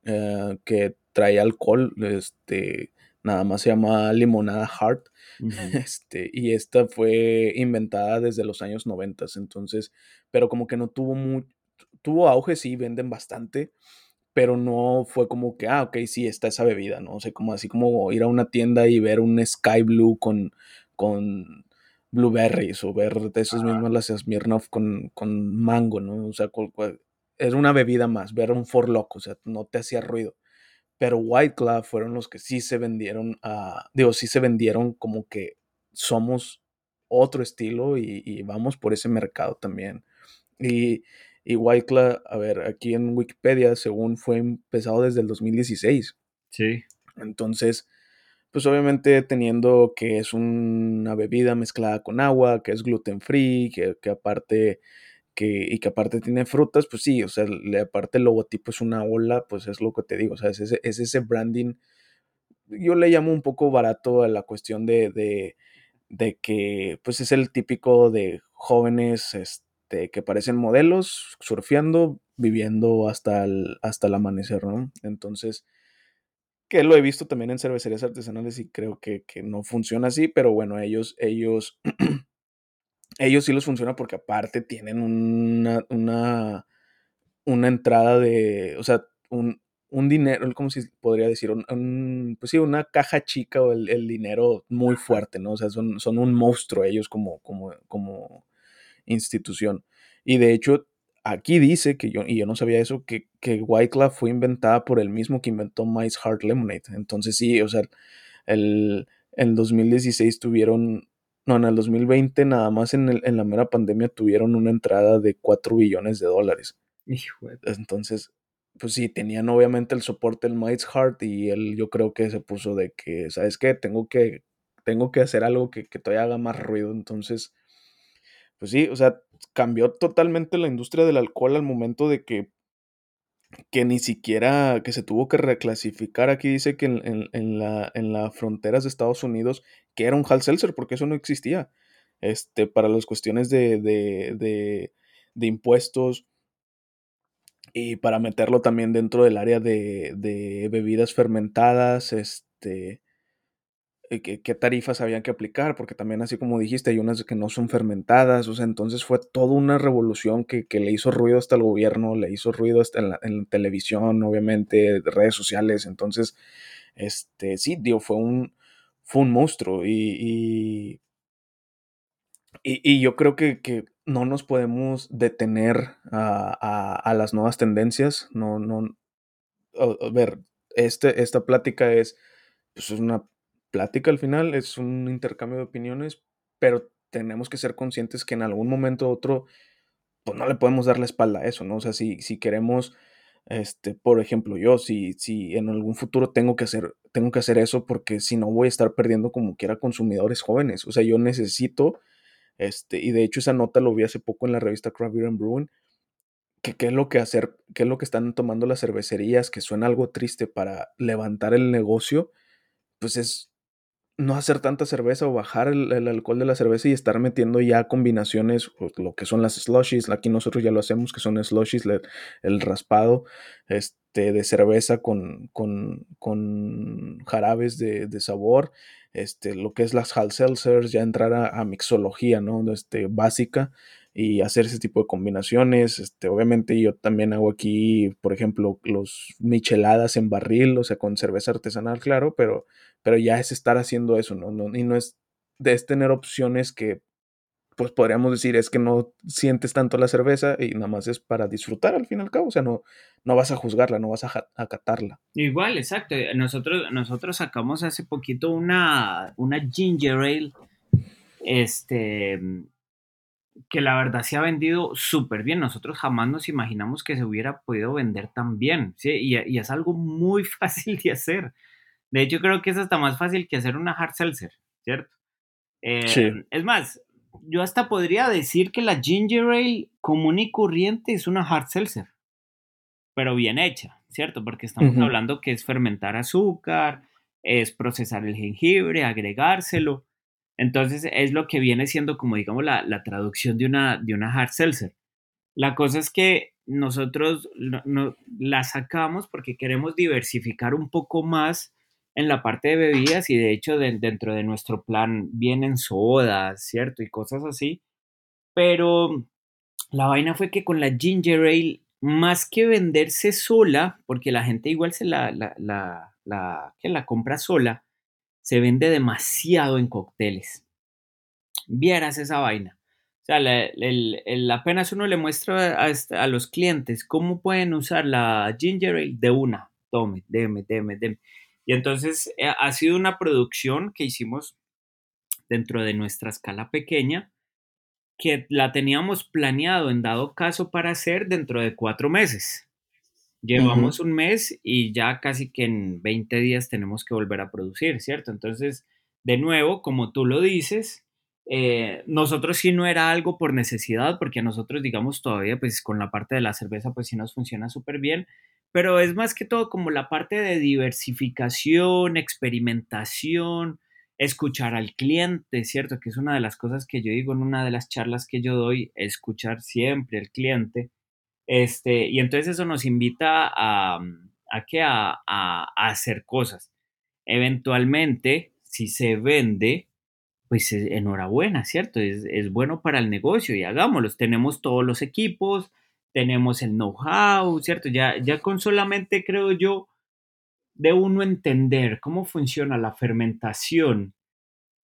eh, que trae alcohol, este, nada más se llama limonada Heart, este, y esta fue inventada desde los años 90, entonces, pero como que no tuvo mucho, tuvo auge, sí, venden bastante, pero no fue como que, ah, ok, sí, está esa bebida, ¿no? O sea, como así como ir a una tienda y ver un Sky Blue con, con blueberries o ver de esas mismas las Smirnoff con, con mango, ¿no? O sea, es una bebida más, ver un For Loco, o sea, no te hacía ruido pero White Claw fueron los que sí se vendieron a, digo, sí se vendieron como que somos otro estilo y, vamos por ese mercado también. Y, y White Claw, a ver, aquí en Wikipedia, según fue empezado desde el 2016. Sí. Entonces, pues obviamente teniendo que es una bebida mezclada con agua, que es gluten free, que, que aparte y que aparte tiene frutas, pues sí, o sea, le, aparte el logotipo es una ola, pues es lo que te digo, o sea, es ese, es ese branding, yo le llamo un poco barato a la cuestión de, de, de que, pues es el típico de jóvenes este, que parecen modelos, surfeando, viviendo hasta el, hasta el amanecer, ¿no? Entonces, que lo he visto también en cervecerías artesanales y creo que, que no funciona así, pero bueno, ellos, ellos ellos sí los funciona porque aparte tienen una, una, una entrada de, o sea, un, un dinero, ¿cómo se podría decir? Un, pues sí, una caja chica o el, dinero muy fuerte, ¿no? O sea, son, son un monstruo ellos como, como, como institución. Y de hecho, aquí dice que yo, y yo no sabía eso, que, que fue inventada por el mismo que inventó Mice Heart Lemonade. Entonces sí, o sea, el, en 2016 tuvieron no, en el 2020 nada más en, el, en la mera pandemia tuvieron una entrada de 4 billones de dólares. Entonces, pues sí, tenían obviamente el soporte del Mice Heart y él yo creo que se puso de que, ¿sabes qué? Tengo que, tengo que hacer algo que, que todavía haga más ruido. Entonces, pues sí, o sea, cambió totalmente la industria del alcohol al momento de que que ni siquiera, que se tuvo que reclasificar. Aquí dice que en, en, en las fronteras de Estados Unidos, que era un Hal Seltzer, porque eso no existía. Este, para las cuestiones de, de, de, de impuestos y para meterlo también dentro del área de, de bebidas fermentadas, este, eh, qué, tarifas habían que aplicar, porque también así como dijiste, hay unas que no son fermentadas, o sea, entonces fue toda una revolución que, le hizo ruido hasta el gobierno, le hizo ruido hasta en la, televisión, obviamente, redes sociales, entonces, este, sí, digo, fue un, fue un monstruo y, y, yo creo que, que, no nos podemos detener a, a, las nuevas tendencias, no, no, a, ver, este, esta plática es, pues es una plática al final, es un intercambio de opiniones, pero tenemos que ser conscientes que en algún momento u otro, pues no le podemos dar la espalda a eso, ¿no? O sea, si, si queremos, este, por ejemplo, yo, si, si en algún futuro tengo que hacer, tengo que hacer eso, porque si no voy a estar perdiendo como quiera consumidores jóvenes. O sea, yo necesito, este, y de hecho esa nota lo vi hace poco en la revista Craft Beer and Brewing, que qué es lo que hacer, qué es lo que están tomando las cervecerías, que suena algo triste para levantar el negocio, pues es no hacer tanta cerveza o bajar el, alcohol de la cerveza y estar metiendo ya combinaciones, pues, lo que son las slushies, aquí nosotros ya lo hacemos, que son slushies, el, raspado este, de cerveza con, con, con jarabes de, de, sabor, este, lo que es las hal seltzers, ya entrar a, mixología, ¿no? Este, básica y hacer ese tipo de combinaciones. Este, obviamente yo también hago aquí, por ejemplo, los micheladas en barril, o sea, con cerveza artesanal, claro, pero pero ya es estar haciendo eso, ¿no? no y no es, de tener opciones que, pues podríamos decir, es que no sientes tanto la cerveza y nada más es para disfrutar al fin y al cabo, o sea, no, no vas a juzgarla, no vas a acatarla. Igual, exacto. Nosotros, nosotros sacamos hace poquito una, una ginger ale, este, que la verdad se ha vendido súper bien. Nosotros jamás nos imaginamos que se hubiera podido vender tan bien, ¿sí? Y, y es algo muy fácil de hacer. De hecho, creo que es hasta más fácil que hacer una hard seltzer, ¿cierto? sí. Em, es más, yo hasta podría decir que la ginger ale común y corriente es una hard seltzer, pero bien hecha, ¿cierto? Porque estamos hablando que es fermentar azúcar, es procesar el jengibre, agregárselo. Entonces es lo que viene siendo como digamos la, la traducción de una, de una hard seltzer. La cosa es que nosotros no, la sacamos porque queremos diversificar un poco más en la parte de bebidas y de hecho dentro de nuestro plan vienen sodas, ¿cierto? Y cosas así. Pero la vaina fue que con la ginger ale, más que venderse sola, porque la gente igual se la, la, la, que la compra sola, se vende demasiado en cócteles. Vieras esa vaina. O sea, el, apenas uno le muestra a, a, los clientes cómo pueden usar la ginger ale de una. Tome, deme, deme, deme. Y entonces eh, ha sido una producción que hicimos dentro de nuestra escala pequeña, que la teníamos planeado en dado caso para hacer dentro de cuatro meses. Llevamos un mes y ya casi que en 20 días tenemos que volver a producir, ¿cierto? Entonces, de nuevo, como tú lo dices, eh, nosotros sí no era algo por necesidad, porque nosotros, digamos, todavía, pues con la parte de la cerveza, pues sí nos funciona súper bien, pero es más que todo como la parte de diversificación, experimentación, escuchar al cliente, ¿cierto? Que es una de las cosas que yo digo en una de las charlas que yo doy, escuchar siempre al cliente. Este, y entonces eso nos invita a, a, a, a hacer cosas. Eventualmente, si se vende, pues enhorabuena, ¿cierto? Es, es, bueno para el negocio y hagámoslo. Tenemos todos los equipos, tenemos el know-how, ¿cierto? Ya, ya con solamente, creo yo, de uno entender cómo funciona la fermentación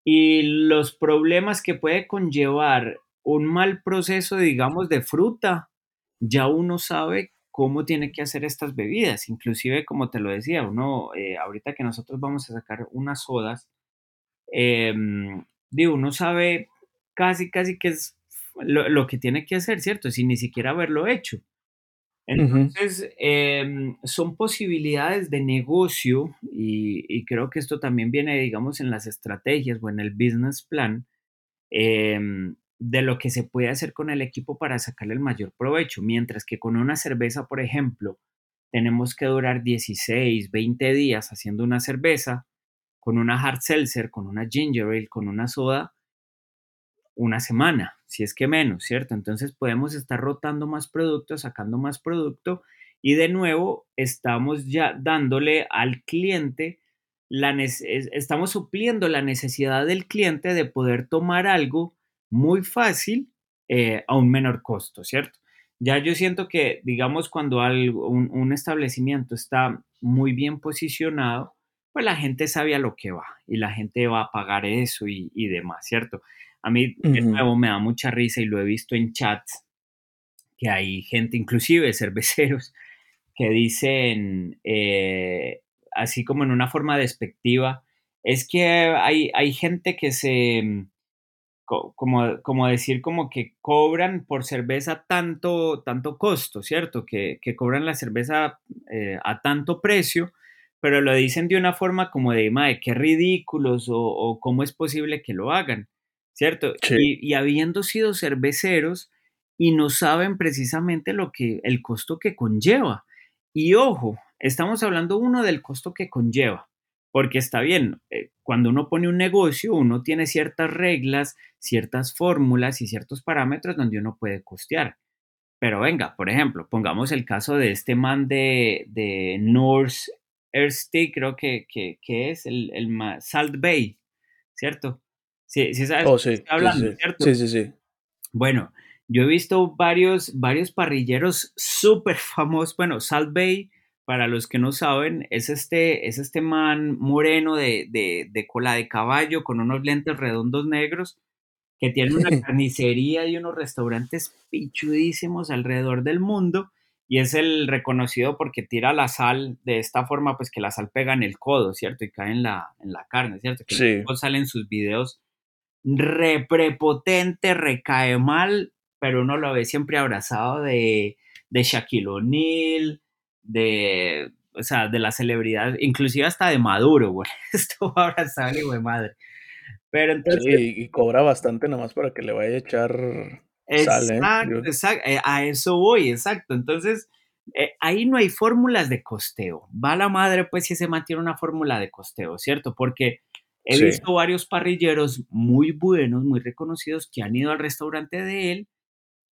y los problemas que puede conllevar un mal proceso, digamos, de fruta, ya uno sabe cómo tiene que hacer estas bebidas. Inclusive, como te lo decía, uno, eh, ahorita que nosotros vamos a sacar unas sodas, em, digo, uno sabe casi, casi que es lo, que tiene que hacer, ¿cierto? Sin ni siquiera haberlo hecho. Entonces, em, son posibilidades de negocio y, creo que esto también viene, digamos, en las estrategias o en el business plan em, de lo que se puede hacer con el equipo para sacarle el mayor provecho. Mientras que con una cerveza, por ejemplo, tenemos que durar 16, 20 días haciendo una cerveza con una hard seltzer, con una ginger ale, con una soda, una semana, si es que menos, ¿cierto? Entonces podemos estar rotando más producto, sacando más producto y de nuevo estamos ya dándole al cliente la estamos supliendo la necesidad del cliente de poder tomar algo muy fácil eh, a un menor costo, ¿cierto? Ya yo siento que, digamos, cuando algo, un, establecimiento está muy bien posicionado, pues la gente sabe a lo que va y la gente va a pagar eso y, demás, ¿cierto? A mí, de nuevo, me da mucha risa y lo he visto en chats, que hay gente, inclusive cerveceros, que dicen, eh, así como en una forma despectiva, es que hay, hay gente que se, como, como decir, como que cobran por cerveza tanto, tanto costo, ¿cierto? Que, que cobran la cerveza eh, a tanto precio, pero lo dicen de una forma como de, madre, qué ridículos o, cómo es posible que lo hagan, ¿cierto? Y, y habiendo sido cerveceros y no saben precisamente lo que, el costo que conlleva. Y ojo, Estamos hablando uno del costo que conlleva, porque está bien, eh, cuando uno pone un negocio, uno tiene ciertas reglas, ciertas fórmulas y ciertos parámetros donde uno puede costear. Pero venga, por ejemplo, pongamos el caso de este man de, de North Earthstick, creo que, que, es el, el Salt Bay, ¿cierto? Sí, sí sabes oh, sí, hablando, sí, ¿cierto? Sí, sí, sí. Bueno, yo he visto varios, varios parrilleros súper famosos, bueno, Salt Bay para los que no saben, es este, es este man moreno de, de, cola de caballo con unos lentes redondos negros que tiene una carnicería y unos restaurantes pichudísimos alrededor del mundo y es el reconocido porque tira la sal de esta forma, pues que la sal pega en el codo, ¿cierto? Y cae en la, en la carne, ¿cierto? Que sí. salen sus videos reprepotente, recae mal, pero uno lo ve siempre abrazado de, de Shaquille O'Neal, de, o sea, de la celebridad, inclusive hasta de Maduro, güey. Esto ahora sale, güey, madre. Pero entonces... y cobra bastante nomás para que le vaya a echar exacto, ¿eh? exacto, eh, a eso voy, exacto. Entonces, eh, ahí no hay fórmulas de costeo. Va la madre, pues, si se mantiene una fórmula de costeo, ¿cierto? Porque he visto varios parrilleros muy buenos, muy reconocidos, que han ido al restaurante de él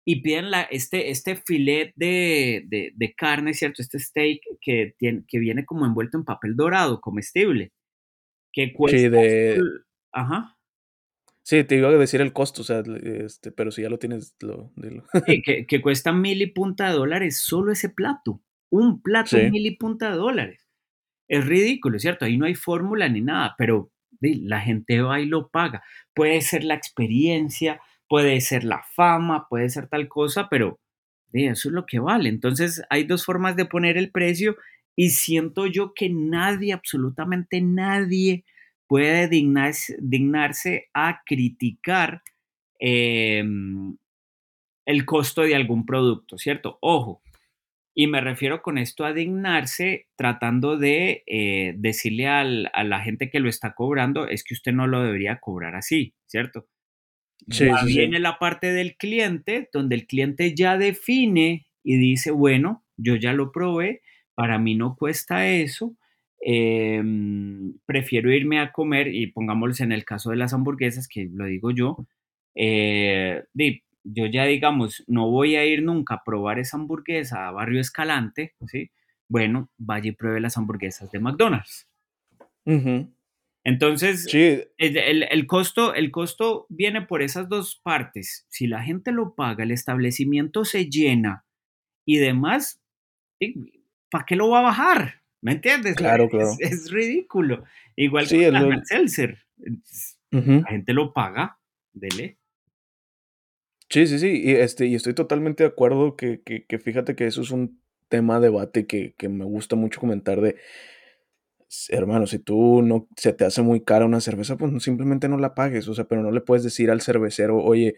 y piden la, este, este filet de, de, carne, ¿cierto? Este steak que, tiene, que viene como envuelto en papel dorado, comestible, que cuesta... Sí, de... Ajá. Sí, te iba a decir el costo, o sea, este, pero si ya lo tienes, lo, que, que, cuesta mil y punta de dólares solo ese plato. Un plato mil y punta de dólares. Es ridículo, ¿cierto? Ahí no hay fórmula ni nada, pero la gente va y lo paga. Puede ser la experiencia, puede ser la fama, puede ser tal cosa, pero eso es lo que vale. Entonces hay dos formas de poner el precio y siento yo que nadie, absolutamente nadie, puede dignarse, a criticar em, el costo de algún producto, ¿cierto? Ojo, y me refiero con esto a dignarse tratando de eh, decirle a la gente que lo está cobrando, es que usted no lo debería cobrar así, ¿cierto? Ya viene la parte del cliente, donde el cliente ya define y dice, bueno, yo ya lo probé, para mí no cuesta eso, em, prefiero irme a comer, y pongámoslo en el caso de las hamburguesas, que lo digo yo, eh, yo ya digamos, no voy a ir nunca a probar esa hamburguesa a Barrio Escalante, ¿sí? Bueno, vaya y pruebe las hamburguesas de McDonald's. Entonces, el, costo, el costo viene por esas dos partes. Si la gente lo paga, el establecimiento se llena y demás, ¿para qué lo va a bajar? ¿Me entiendes? Claro, claro. Es, ridículo. Igual que la Seltzer. La gente lo paga, dele. Sí, sí, sí. Y, este, y estoy totalmente de acuerdo que, que, fíjate que eso es un tema de debate que, que me gusta mucho comentar de hermano, si tú no se te hace muy cara una cerveza, pues simplemente no la pagues, o sea, pero no le puedes decir al cervecero, oye,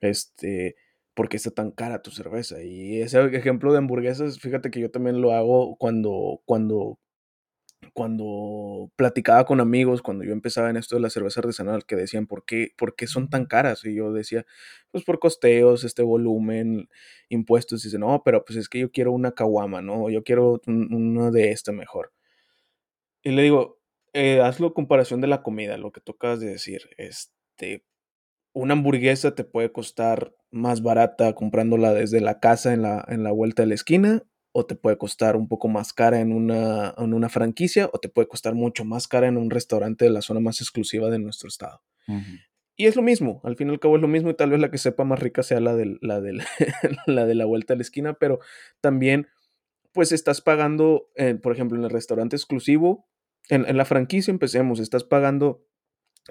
este, ¿por qué está tan cara tu cerveza? Y ese ejemplo de hamburguesas, fíjate que yo también lo hago cuando, cuando cuando platicaba con amigos, cuando yo empezaba en esto de la cerveza artesanal, que decían, ¿por qué, ¿por qué son tan caras? Y yo decía, pues por costeos, este volumen, impuestos. Y dice, no, pero pues es que yo quiero una caguama, ¿no? Yo quiero una de esta mejor. Y le digo, eh, hazlo comparación de la comida, lo que tocas de decir. Este, una hamburguesa te puede costar más barata comprándola desde la casa en la, en la vuelta de la esquina o te puede costar un poco más cara en una, en una franquicia, o te puede costar mucho más cara en un restaurante de la zona más exclusiva de nuestro estado. Y es lo mismo, al fin y al cabo es lo mismo y tal vez la que sepa más rica sea la de la, la, de la vuelta a la esquina, pero también pues estás pagando, por ejemplo, en el restaurante exclusivo, en, en la franquicia empecemos, estás pagando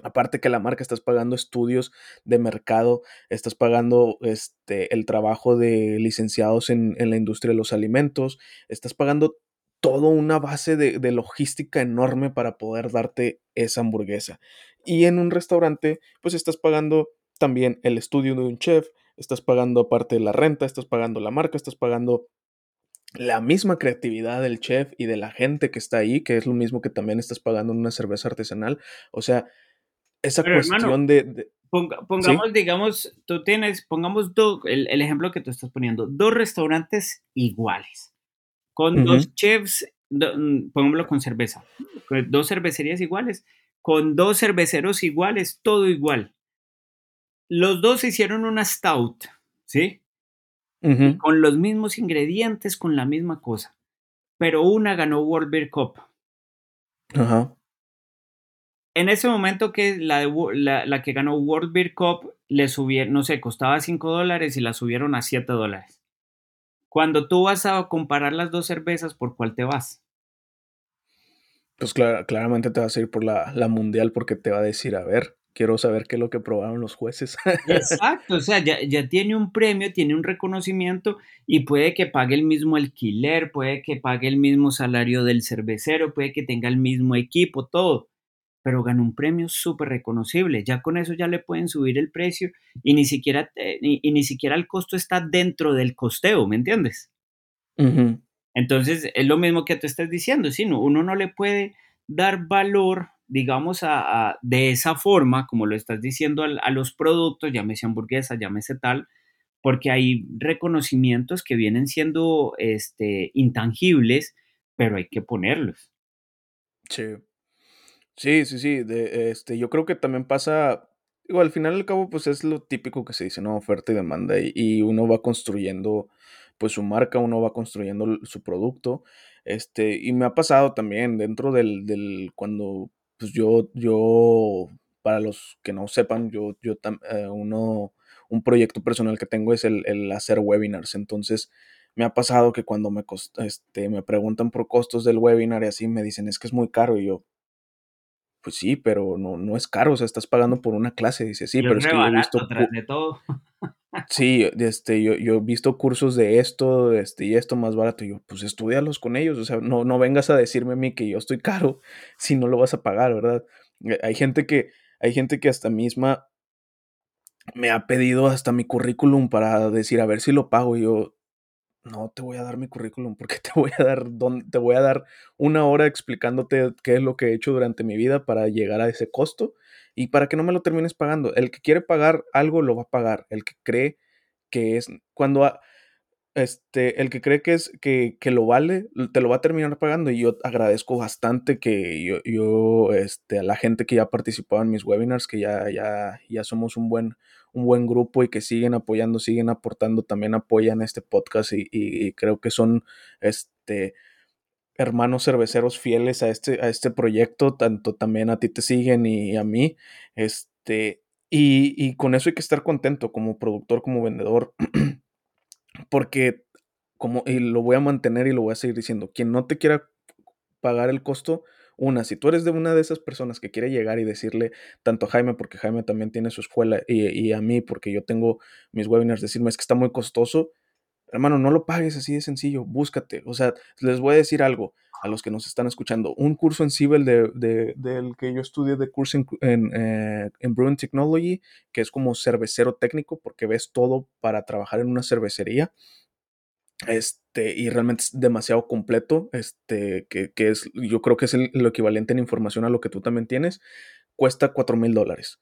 Aparte que la marca estás pagando estudios de mercado, estás pagando este, el trabajo de licenciados en, la industria de los alimentos, estás pagando toda una base de, de, logística enorme para poder darte esa hamburguesa. Y en un restaurante, pues estás pagando también el estudio de un chef, estás pagando aparte de la renta, estás pagando la marca, estás pagando la misma creatividad del chef y de la gente que está ahí, que es lo mismo que también estás pagando en una cerveza artesanal. O sea, esa cuestión de, pongamos, digamos, tú tienes, pongamos el, el, ejemplo que tú estás poniendo, dos restaurantes iguales, con dos chefs, mm, pongámoslo con cerveza, dos cervecerías iguales, con dos cerveceros iguales, todo igual. Los dos hicieron una stout, ¿sí? Con los mismos ingredientes, con la misma cosa. Pero una ganó World Beer Cup. Ajá en ese momento que la, la, que ganó World Beer Cup le subieron, no sé, costaba 5 dólares y la subieron a 7 dólares. Cuando tú vas a comparar las dos cervezas, ¿por cuál te vas? Pues claramente te vas a ir por la, la, mundial porque te va a decir, a ver, quiero saber qué es lo que probaron los jueces. Exacto, o sea, ya, ya tiene un premio, tiene un reconocimiento y puede que pague el mismo alquiler, puede que pague el mismo salario del cervecero, puede que tenga el mismo equipo, todo pero ganó un premio súper reconocible. Ya con eso ya le pueden subir el precio y ni siquiera, eh, y, ni siquiera el costo está dentro del costeo, ¿me entiendes? Entonces, es lo mismo que tú estás diciendo, ¿sí? uno no le puede dar valor, digamos, a, de esa forma, como lo estás diciendo, a, los productos, llámese hamburguesa, llámese tal, porque hay reconocimientos que vienen siendo este, intangibles, pero hay que ponerlos. Sí. Sí, sí, sí. De, este, yo creo que también pasa. Digo, al final y al cabo, pues es lo típico que se dice, ¿no? Oferta y demanda. Y, uno va construyendo, pues, su marca, uno va construyendo su producto. Este, y me ha pasado también dentro del, del cuando, pues yo, yo, para los que no sepan, yo, yo, eh, uno, un proyecto personal que tengo es el, el hacer webinars. Entonces, me ha pasado que cuando me, este, me preguntan por costos del webinar y así me dicen, es que es muy caro. Y yo, pues sí, pero no, no es caro, o sea, estás pagando por una clase. Dice, sí, pero es que yo he visto. De todo. Sí, este, yo, yo, he visto cursos de esto, este, y esto más barato. Y yo, pues estudialos con ellos. O sea, no, no vengas a decirme a mí que yo estoy caro si no lo vas a pagar, ¿verdad? Eh, hay gente que, hay gente que hasta misma me ha pedido hasta mi currículum para decir a ver si lo pago. Y yo, no te voy a dar mi currículum porque te voy a dar, te voy a dar una hora explicándote qué es lo que he hecho durante mi vida para llegar a ese costo y para que no me lo termines pagando. El que quiere pagar algo lo va a pagar. El que cree que es cuando este, el que cree que es que, que, lo vale, te lo va a terminar pagando. Y yo agradezco bastante que yo, yo, este, a la gente que ya ha participado en mis webinars, que ya, ya, ya somos un buen, un buen grupo y que siguen apoyando, siguen aportando, también apoyan este podcast y, creo que son este hermanos cerveceros fieles a este, a este proyecto, tanto también a ti te siguen y a mí, este, y, y con eso hay que estar contento como productor, como vendedor, porque como, y lo voy a mantener y lo voy a seguir diciendo, quien no te quiera pagar el costo, una, si tú eres de una de esas personas que quiere llegar y decirle tanto a Jaime, porque Jaime también tiene su escuela, y, a mí, porque yo tengo mis webinars, decirme es que está muy costoso, hermano, no lo pagues así de sencillo, búscate. O sea, les voy a decir algo a los que nos están escuchando. Un curso en Cibel de, del que yo estudié de curso en, eh, en, Brewing Technology, que es como cervecero técnico, porque ves todo para trabajar en una cervecería. Este, y realmente es demasiado completo, este, que, que es, yo creo que es el, lo equivalente en información a lo que tú también tienes, cuesta 4 mil dólares.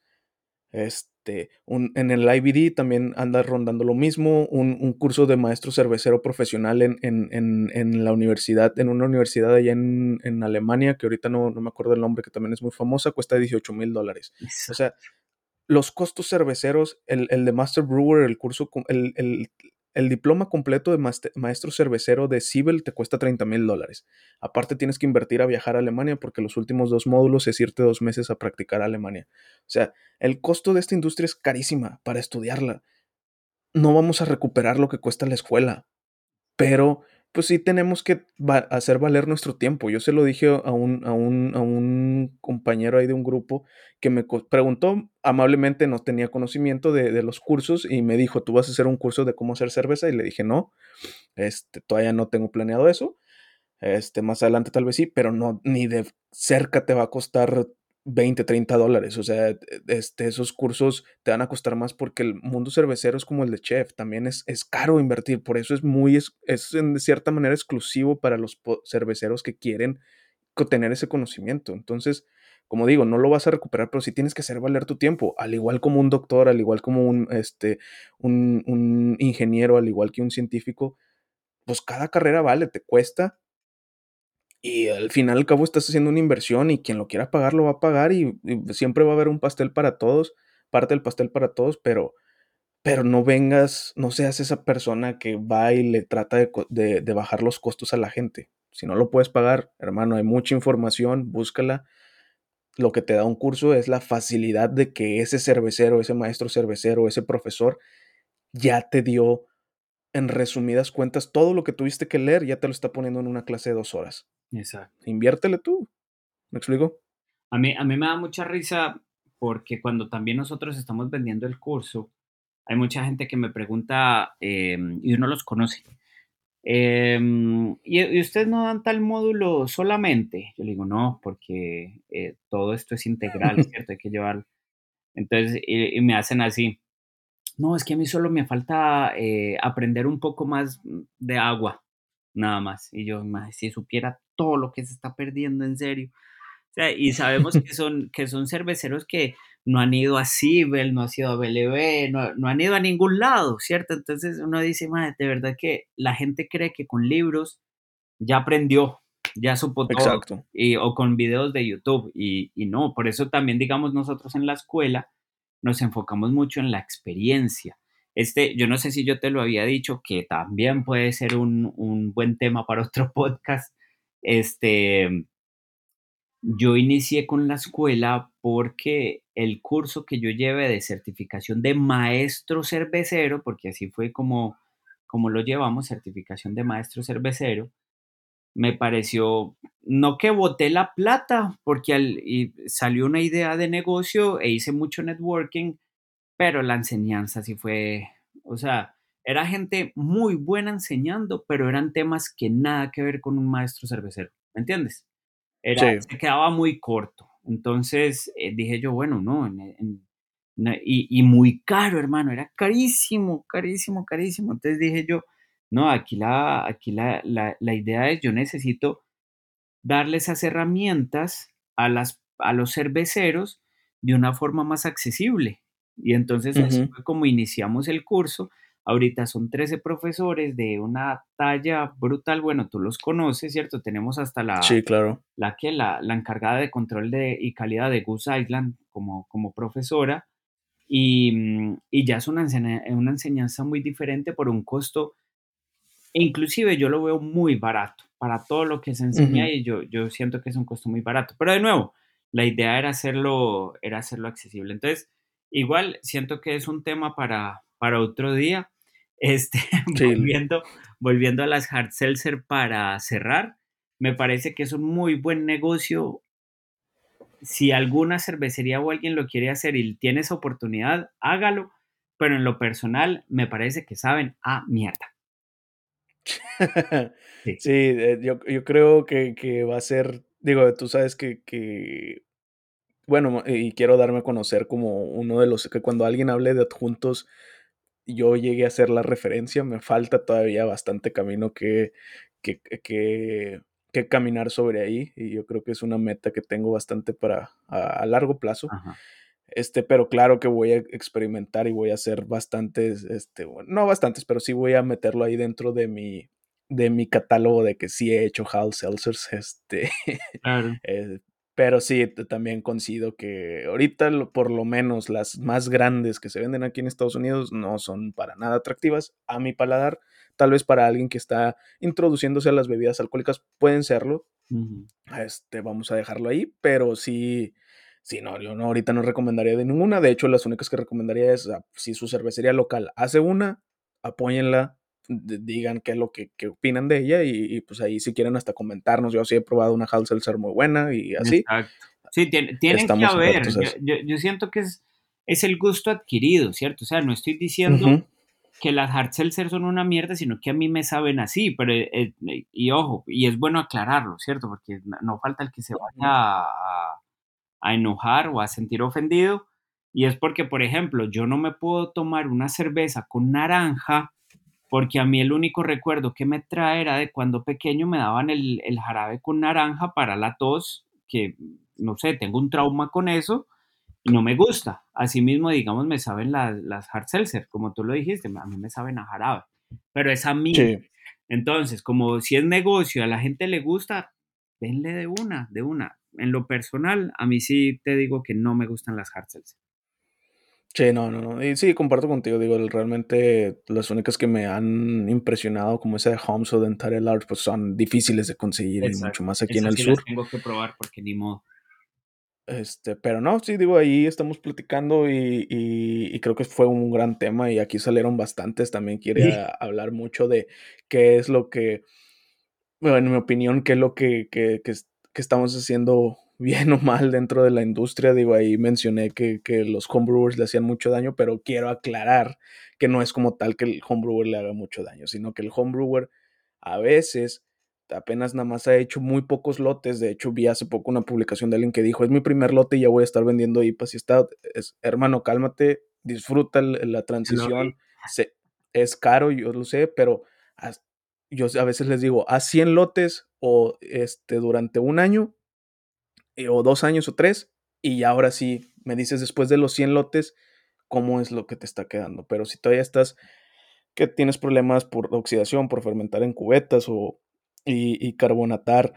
Este, un, en el IBD también anda rondando lo mismo, un, un curso de maestro cervecero profesional en, en, en, en, la universidad, en una universidad allá en, Alemania, que ahorita no, no, me acuerdo el nombre, que también es muy famosa, cuesta 18 mil dólares. O sea, los costos cerveceros, el, el, de Master Brewer, el curso, el, el, el diploma completo de maestro cervecero de Cibel te cuesta 30 mil dólares. Aparte tienes que invertir a viajar a Alemania porque los últimos dos módulos es irte dos meses a practicar a Alemania. O sea, el costo de esta industria es carísima para estudiarla. No vamos a recuperar lo que cuesta la escuela, pero pues sí tenemos que hacer valer nuestro tiempo. Yo se lo dije a un, a un, a un compañero ahí de un grupo que me preguntó amablemente, no tenía conocimiento de, de, los cursos y me dijo, ¿tú vas a hacer un curso de cómo hacer cerveza? Y le dije, no, este, todavía no tengo planeado eso. Este, más adelante tal vez sí, pero no, ni de cerca te va a costar 20, 30 dólares. O sea, este, esos cursos te van a costar más porque el mundo cervecero es como el de chef. También es, es caro invertir. Por eso es muy, es, es en cierta manera exclusivo para los cerveceros que quieren tener ese conocimiento. Entonces, como digo, no lo vas a recuperar, pero sí tienes que hacer valer tu tiempo. Al igual como un doctor, al igual como un, este, un, un ingeniero, al igual que un científico, pues cada carrera vale, te cuesta y al final al cabo estás haciendo una inversión y quien lo quiera pagar lo va a pagar y, siempre va a haber un pastel para todos, parte del pastel para todos, pero, pero no vengas, no seas esa persona que va y le trata de, de, bajar los costos a la gente. Si no lo puedes pagar, hermano, hay mucha información, búscala. Lo que te da un curso es la facilidad de que ese cervecero, ese maestro cervecero, ese profesor ya te dio en resumidas cuentas, todo lo que tuviste que leer ya te lo está poniendo en una clase de dos horas. Exacto. Inviértele tú. ¿Me explico? A mí, a mí me da mucha risa porque cuando también nosotros estamos vendiendo el curso, hay mucha gente que me pregunta, em, y uno los conoce, em, ¿y, ustedes no dan tal módulo solamente? Yo le digo, no, porque eh, todo esto es integral, ¿cierto? Hay que llevar. Entonces, y, me hacen así, no, es que a mí solo me falta eh, aprender un poco más de agua, nada más. Y yo, si supiera todo lo que se está perdiendo en serio. O sea, y sabemos que son, que son cerveceros que no han ido a Cibel, no han ido a BLB, no, no, han ido a ningún lado, ¿cierto? Entonces uno dice, madre, de verdad que la gente cree que con libros ya aprendió, ya supo todo. Exacto. Y, o con videos de YouTube, y, y no, por eso también, digamos, nosotros en la escuela nos enfocamos mucho en la experiencia. Este, yo no sé si yo te lo había dicho, que también puede ser un, un buen tema para otro podcast, este, yo inicié con la escuela porque el curso que yo llevé de certificación de maestro cervecero, porque así fue como, como lo llevamos, certificación de maestro cervecero, me pareció, no que boté la plata, porque al, salió una idea de negocio e hice mucho networking, pero la enseñanza sí fue, o sea, era gente muy buena enseñando, pero eran temas que nada que ver con un maestro cervecero, ¿me entiendes? Era, Se quedaba muy corto. Entonces eh, dije yo, bueno, no, y, y, muy caro, hermano, era carísimo, carísimo, carísimo. Entonces dije yo, no, aquí la, aquí la, la, la idea es, yo necesito darle esas herramientas a, las, a los cerveceros de una forma más accesible. Y entonces así fue como iniciamos el curso Ahorita son 13 profesores de una talla brutal. Bueno, tú los conoces, ¿cierto? Tenemos hasta la, sí, claro. la, que, la, la encargada de control de, y calidad de Goose Island como, como profesora. Y, mm, y ya es una, una enseñanza muy diferente por un costo, inclusive yo lo veo muy barato para todo lo que se enseña y yo, yo siento que es un costo muy barato. Pero de nuevo, la idea era hacerlo, era hacerlo accesible. Entonces, igual siento que es un tema para, para otro día. Este, volviendo, volviendo a las hard seltzer para cerrar, me parece que es un muy buen negocio. Si alguna cervecería o alguien lo quiere hacer y tiene esa oportunidad, hágalo. Pero en lo personal, me parece que saben a mierda. sí, eh, yo, yo, creo que, que, va a ser, digo, tú sabes que, que, bueno, y quiero darme a conocer como uno de los que cuando alguien hable de adjuntos, yo llegué a hacer la referencia, me falta todavía bastante camino que, que, que, que caminar sobre ahí y yo creo que es una meta que tengo bastante para a, largo plazo. Este, pero claro que voy a experimentar y voy a hacer bastantes, este, bueno, no bastantes, pero sí voy a meterlo ahí dentro de mi, de mi catálogo de que sí he hecho Hal Seltzers, este, claro. eh, pero sí, también coincido que ahorita por lo menos las más grandes que se venden aquí en Estados Unidos no son para nada atractivas a mi paladar. Tal vez para alguien que está introduciéndose a las bebidas alcohólicas pueden serlo. Este, vamos a dejarlo ahí, pero sí, sí, no, yo no, ahorita no recomendaría de ninguna. De hecho, las únicas que recomendaría es ah, si su cervecería local hace una, apóyenla, digan qué es lo que, opinan de ella y, pues ahí si quieren hasta comentarnos. Yo sí he probado una ser muy buena y así. Exacto. Sí, tienen que haber. Yo, siento que es, es el gusto adquirido, ¿cierto? O sea, no estoy diciendo que las hard seltzer son una mierda, sino que a mí me saben así, pero eh, eh, y ojo, y es bueno aclararlo, ¿cierto? Porque no falta el que se vaya a, a enojar o a sentir ofendido. Y es porque, por ejemplo, yo no me puedo tomar una cerveza con naranja porque a mí el único recuerdo que me trae era de cuando pequeño me daban el, jarabe con naranja para la tos, que no sé, tengo un trauma con eso y no me gusta. Asimismo, digamos, me saben las, las hard seltzer, como tú lo dijiste, a mí me saben a jarabe, pero es a mí. Entonces, como si es negocio, a la gente le gusta, denle de una, de una. En lo personal, a mí sí te digo que no me gustan las hard seltzer. Sí, no, no, no. Y sí, comparto contigo. Digo, realmente las únicas que me han impresionado, como esa de Homes o Dentare Large, pues son difíciles de conseguir y mucho más aquí en el sur. tengo que probar porque ni modo. Este, pero no, sí, digo, ahí estamos platicando y, y, creo que fue un gran tema y aquí salieron bastantes. También quería hablar mucho de qué es lo que, bueno, en mi opinión, qué es lo que, que, que, que estamos haciendo bien o mal dentro de la industria. Digo, ahí mencioné que, que, los homebrewers le hacían mucho daño, pero quiero aclarar que no es como tal que el homebrewer le haga mucho daño, sino que el homebrewer a veces apenas nada más ha hecho muy pocos lotes. De hecho, vi hace poco una publicación de alguien que dijo, es mi primer lote y ya voy a estar vendiendo IPAs y está, es, hermano, cálmate, disfruta la transición. es caro, yo lo sé, pero yo a veces les digo, haz 100 lotes o este, durante un año eh, o dos años o tres, y ahora sí me dices después de los 100 lotes cómo es lo que te está quedando. Pero si todavía estás, que tienes problemas por oxidación, por fermentar en cubetas o, y, carbonatar,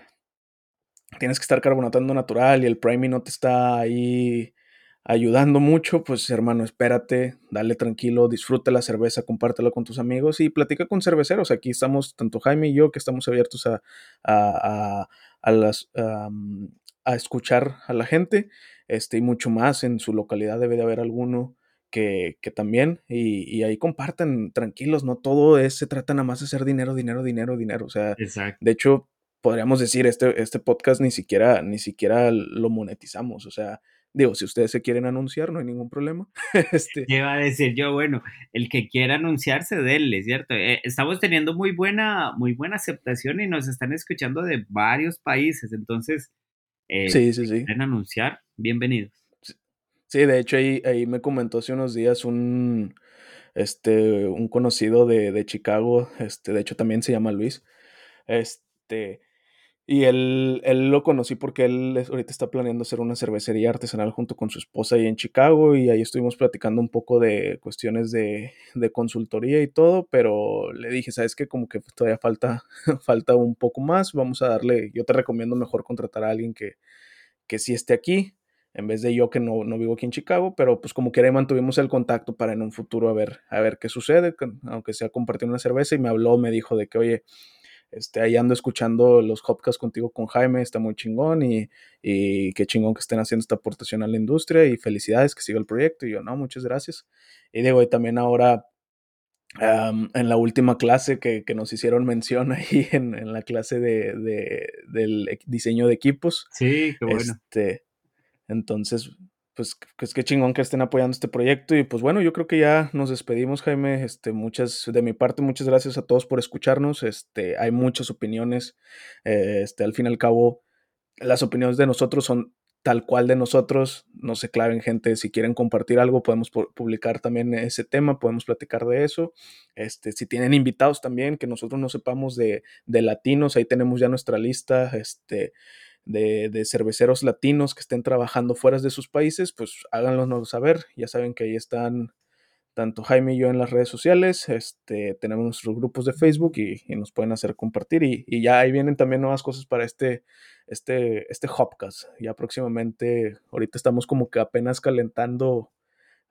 tienes que estar carbonatando natural y el priming no te está ahí ayudando mucho, pues hermano, espérate, dale tranquilo, disfruta la cerveza, compártela con tus amigos y platica con cerveceros. Aquí estamos, tanto Jaime y yo, que estamos abiertos a, a, a, las, a escuchar a la gente, este, y mucho más en su localidad debe de haber alguno que, que también, y, ahí compartan tranquilos, no todo es, se trata nada más de hacer dinero, dinero, dinero, dinero, o sea, de hecho, podríamos decir, este, este podcast ni siquiera, ni siquiera lo monetizamos, o sea, Digo, si ustedes se quieren anunciar, no hay ningún problema. este... ¿Qué a decir yo? Bueno, el que quiera anunciarse, denle, ¿cierto? Eh, estamos teniendo muy buena, muy buena aceptación y nos están escuchando de varios países. Entonces, eh, sí, sí, sí. quieren anunciar, bienvenidos. Sí, de hecho ahí, ahí me comentó hace unos días un, este, un conocido de, de Chicago, este, de hecho también se llama Luis, este, y él, él lo conocí porque él ahorita está planeando hacer una cervecería artesanal junto con su esposa ahí en Chicago y ahí estuvimos platicando un poco de cuestiones de, de consultoría y todo, pero le dije, sabes que como que todavía falta, falta un poco más, vamos a darle, yo te recomiendo mejor contratar a alguien que, que sí esté aquí, en vez de yo que no, no vivo aquí en Chicago, pero pues como quiera mantuvimos el contacto para en un futuro a ver, a ver qué sucede, aunque sea compartir una cerveza y me habló, me dijo de que, oye, este, ahí ando escuchando los Hopcasts contigo con Jaime, está muy chingón y, y, qué chingón que estén haciendo esta aportación a la industria y felicidades que siga el proyecto. Y yo, no, muchas gracias. Y digo, y también ahora en la última clase que, que, nos hicieron mención ahí en, en la clase de, de, del diseño de equipos. Sí, qué bueno. Este, entonces, pues, pues qué chingón que estén apoyando este proyecto. Y pues bueno, yo creo que ya nos despedimos, Jaime. Este, muchas, de mi parte, muchas gracias a todos por escucharnos. Este, hay muchas opiniones. Eh, este, al fin y al cabo, las opiniones de nosotros son tal cual de nosotros, no se claven gente, si quieren compartir algo, podemos publicar también ese tema, podemos platicar de eso. Este, si tienen invitados también, que nosotros no sepamos de, de latinos, ahí tenemos ya nuestra lista este, de, de, cerveceros latinos que estén trabajando fuera de sus países, pues háganlos saber, ya saben que ahí están tanto Jaime y yo en las redes sociales, este, tenemos nuestros grupos de Facebook y, nos pueden hacer compartir y, y, ya ahí vienen también nuevas cosas para este, este, este Hopcast. Ya próximamente, ahorita estamos como que apenas calentando,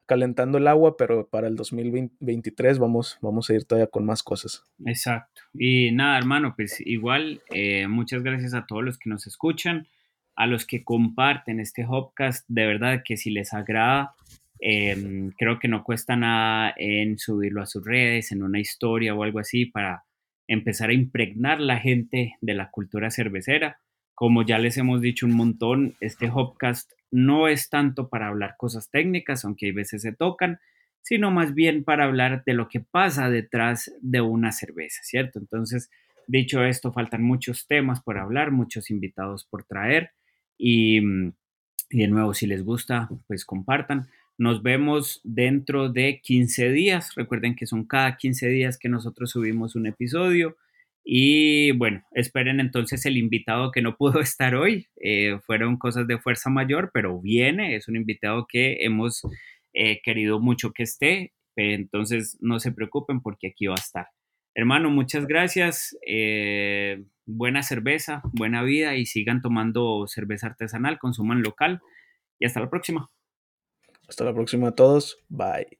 calentando el agua, pero para el 2023 vamos, vamos a ir todavía con más cosas. Exacto. Y nada, hermano, pues igual, eh, muchas gracias a todos los que nos escuchan, a los que comparten este Hopcast. De verdad que si les agrada, Em, creo que no cuesta nada en subirlo a sus redes, en una historia o algo así, para empezar a impregnar la gente de la cultura cervecera. Como ya les hemos dicho un montón, este Hopcast no es tanto para hablar cosas técnicas, aunque hay veces se tocan, sino más bien para hablar de lo que pasa detrás de una cerveza, ¿cierto? Entonces, dicho esto, faltan muchos temas por hablar, muchos invitados por traer y, y de nuevo, si les gusta, pues compartan. Nos vemos dentro de 15 días. Recuerden que son cada 15 días que nosotros subimos un episodio. Y bueno, esperen entonces el invitado que no pudo estar hoy. Eh, fueron cosas de fuerza mayor, pero viene. Es un invitado que hemos eh, querido mucho que esté. Entonces no se preocupen porque aquí va a estar. Hermano, muchas gracias. Eh, buena cerveza, buena vida y sigan tomando cerveza artesanal, consuman local. Y hasta la próxima. Hasta la próxima a todos. Bye.